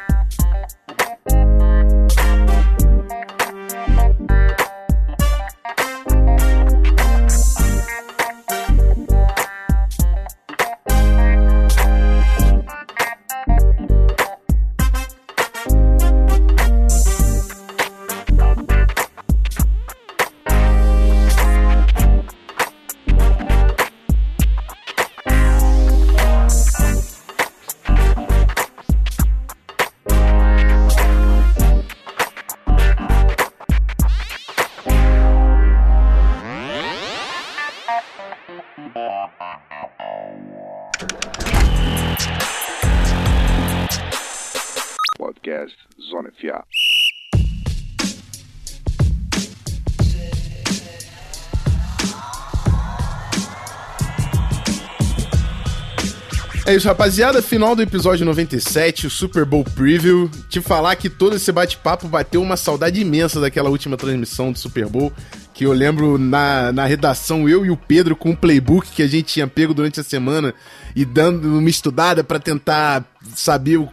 É isso, rapaziada. Final do episódio 97, o Super Bowl Preview. Te falar que todo esse bate-papo bateu uma saudade imensa daquela última transmissão do Super Bowl. Que eu lembro na, na redação, eu e o Pedro com o playbook que a gente tinha pego durante a semana e dando uma estudada para tentar saber o,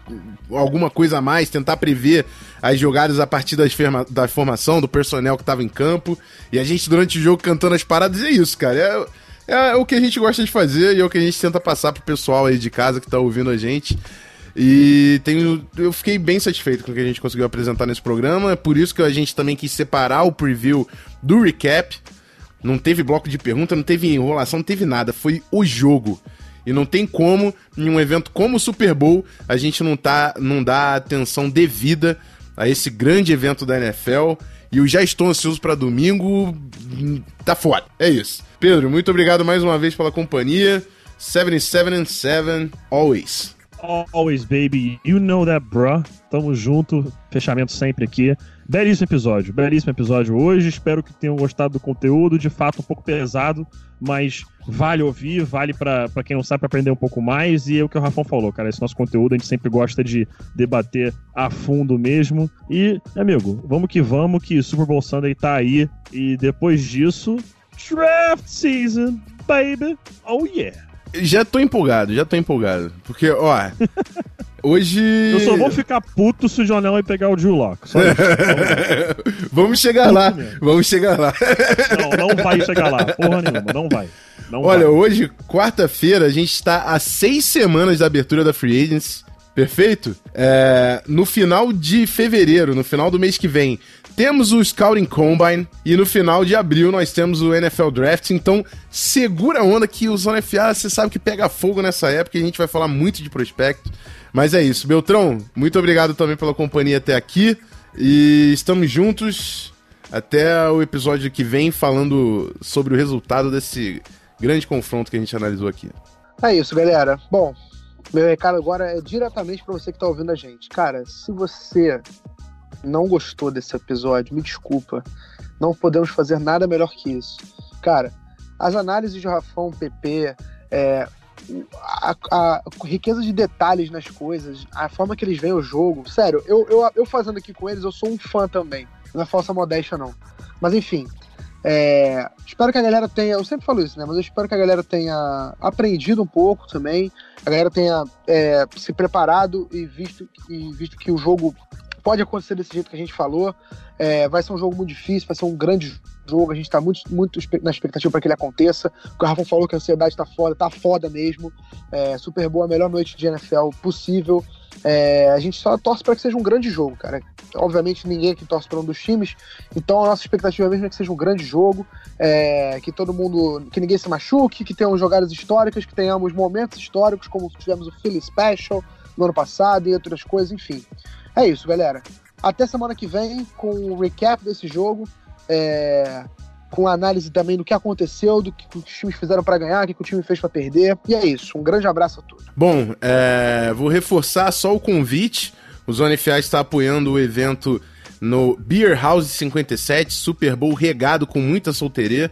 alguma coisa a mais, tentar prever as jogadas a partir das da formação, do personnel que tava em campo. E a gente, durante o jogo, cantando as paradas. É isso, cara. É é, o que a gente gosta de fazer e é o que a gente tenta passar pro pessoal aí de casa que tá ouvindo a gente. E tenho, eu fiquei bem satisfeito com o que a gente conseguiu apresentar nesse programa. É por isso que a gente também quis separar o preview do recap. Não teve bloco de pergunta, não teve enrolação, não teve nada. Foi o jogo. E não tem como, em um evento como o Super Bowl, a gente não, tá, não dá atenção devida a esse grande evento da NFL. E eu já estou ansioso para domingo. Tá foda. É isso. Pedro, muito obrigado mais uma vez pela companhia. 77 and 7, always. Always, baby. You know that, bruh. Tamo junto. Fechamento sempre aqui. Belíssimo episódio, belíssimo episódio hoje. Espero que tenham gostado do conteúdo. De fato, um pouco pesado, mas vale ouvir, vale para quem não sabe aprender um pouco mais. E é o que o Rafão falou, cara. Esse nosso conteúdo a gente sempre gosta de debater a fundo mesmo. E, amigo, vamos que vamos, que Super Bowl Sunday tá aí. E depois disso, Draft Season, baby. Oh yeah. Já tô empolgado, já tô empolgado. Porque, ó. Hoje. Eu só vou ficar puto se o Jonel vai pegar o Drew Lock. Só isso. vamos chegar lá. Vamos chegar lá. Não, não vai chegar lá. Porra nenhuma, não vai. Não Olha, vai. hoje, quarta-feira, a gente está a seis semanas da abertura da Free Agents. Perfeito? É, no final de fevereiro, no final do mês que vem, temos o Scouting Combine e no final de abril nós temos o NFL Draft. Então, segura a onda que o Zona FA, você sabe que pega fogo nessa época e a gente vai falar muito de prospecto. Mas é isso. Beltrão, muito obrigado também pela companhia até aqui. E estamos juntos até o episódio que vem falando sobre o resultado desse grande confronto que a gente analisou aqui. É isso, galera. Bom, meu recado agora é diretamente para você que tá ouvindo a gente. Cara, se você não gostou desse episódio, me desculpa. Não podemos fazer nada melhor que isso. Cara, as análises de Rafão, PP, é, a, a, riqueza de detalhes nas coisas, a forma que eles veem o jogo. Sério, eu, eu, eu fazendo aqui com eles, eu sou um fã também. Não é falsa modéstia, não. Mas enfim, é, espero que a galera tenha. Eu sempre falo isso, né? Mas eu espero que a galera tenha aprendido um pouco também. A galera tenha é, se preparado e visto, e visto que o jogo pode acontecer desse jeito que a gente falou. É, vai ser um jogo muito difícil, vai ser um grande jogo. A gente tá muito, muito na expectativa para que ele aconteça. O Rafa falou que a ansiedade tá foda, tá foda mesmo. É, Super boa, a melhor noite de NFL possível. É, a gente só torce para que seja um grande jogo, cara. Obviamente ninguém aqui torce para um dos times, então a nossa expectativa mesmo é que seja um grande jogo, é, que todo mundo, que ninguém se machuque, que tenham jogadas históricas, que tenhamos momentos históricos, como tivemos o Philly Special no ano passado e outras coisas, enfim. É isso, galera. Até semana que vem com o recap desse jogo. É, com análise também do que aconteceu, do que os times fizeram para ganhar, o que o time fez para perder. E é isso. Um grande abraço a todos. Bom, é, vou reforçar só o convite. O Zona FA está apoiando o evento no Beer House 57, Super Bowl regado com muita solteria.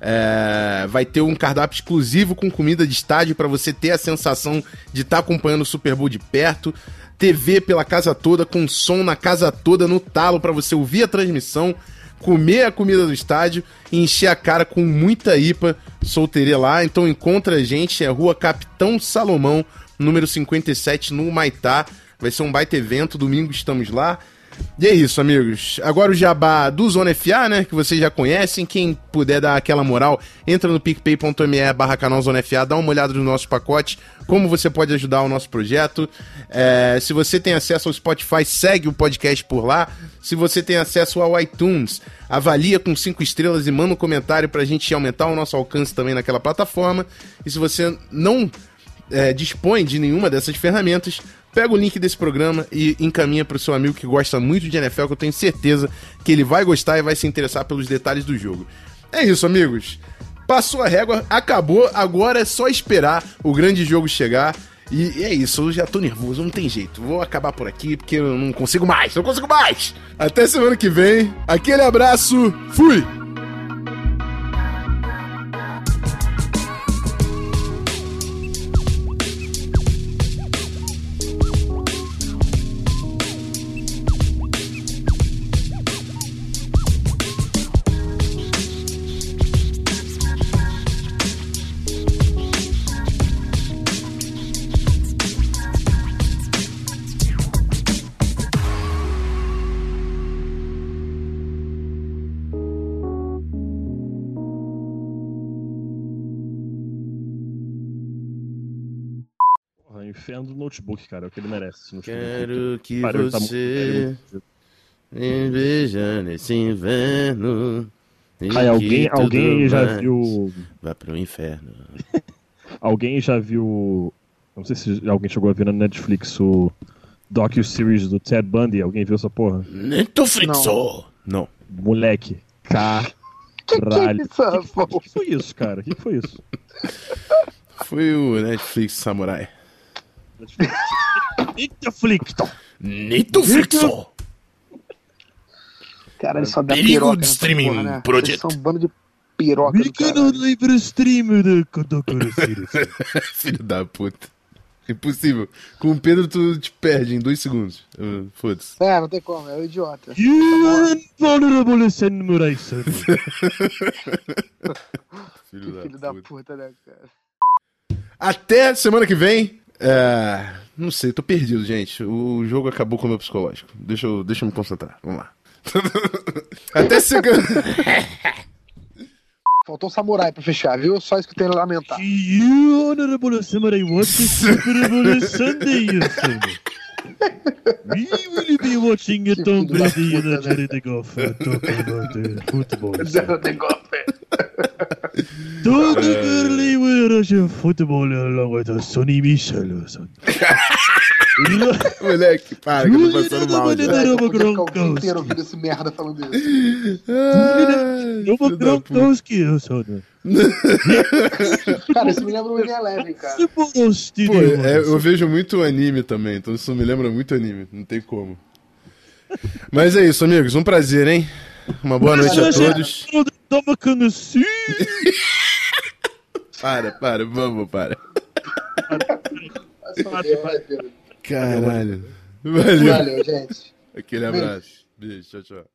É, vai ter um cardápio exclusivo com comida de estádio para você ter a sensação de estar tá acompanhando o Super Bowl de perto. TV pela casa toda, com som na casa toda, no talo, para você ouvir a transmissão, comer a comida do estádio e encher a cara com muita IPA solteria lá. Então encontra a gente, é Rua Capitão Salomão, número 57, no Maitá. Vai ser um baita evento, domingo estamos lá. E é isso, amigos. Agora o jabá do Zona FA, né? Que vocês já conhecem. Quem puder dar aquela moral, entra no picpay.me barra canal Zona FA, dá uma olhada no nosso pacote, como você pode ajudar o nosso projeto. É, se você tem acesso ao Spotify, segue o podcast por lá. Se você tem acesso ao iTunes, avalia com cinco estrelas e manda um comentário pra gente aumentar o nosso alcance também naquela plataforma. E se você não é, dispõe de nenhuma dessas ferramentas, pega o link desse programa e encaminha para o seu amigo que gosta muito de NFL, que eu tenho certeza que ele vai gostar e vai se interessar pelos detalhes do jogo. É isso, amigos. Passou a régua, acabou, agora é só esperar o grande jogo chegar. E é isso, eu já tô nervoso, não tem jeito. Vou acabar por aqui porque eu não consigo mais, não consigo mais. Até semana que vem. Aquele abraço, fui! Do notebook, cara. É o que ele merece. Quero que Parou, você tá me veja nesse inverno. Aí, alguém, alguém já viu. Vá pro inferno. alguém já viu. Não sei se alguém chegou a ver na Netflix o docu-series do Ted Bundy. Alguém viu essa porra? Netflix! Não. Não. Moleque. Caralho. Que, que, que, que foi isso, cara? O que foi isso? Foi o Netflix Samurai. Netflix. Netflix. Cara, só dá Perigo de streaming porra, né? project. Vocês são um bando de piroca do Pequeno caralho. livre stream de Kodokuro Filho da puta. Impossível. Com o Pedro tu te perde em dois segundos. Foda-se. É, não tem como, é o idiota. You vulnerable samurai son. Filho, Que filho da puta, né, cara? Até semana que vem. É, Não sei, tô perdido, gente. O jogo acabou com o meu psicológico. Deixa eu, deixa eu me concentrar. Vamos lá. Até segunda. Faltou um samurai pra fechar, viu? Só isso que eu tenho a lamentar. You honorable samurai Super. We will be watching a Tom filho da Brady in a puta, né? charity golf uh, talking about uh, football. Zero negócio. Todo girly will rush football along with a Sonny Michel son. Moleque, para, que eu tô passando mal. já. É, eu podia ficar o dia Gronkowski. inteiro ouvindo esse merda falando isso. Eu vou filho da puta. Gronkowski, son. Cara, isso me lembra o Eleven, cara. Super Pô, é, eu vejo muito anime também, então isso me lembra muito anime, não tem como. Mas é isso, amigos, um prazer, hein? Uma boa noite a todos. Toma assim. Para, para, vamos, para. Pedro. Caralho. Valeu. Valeu, gente. Aquele abraço. Beijo, tchau, tchau.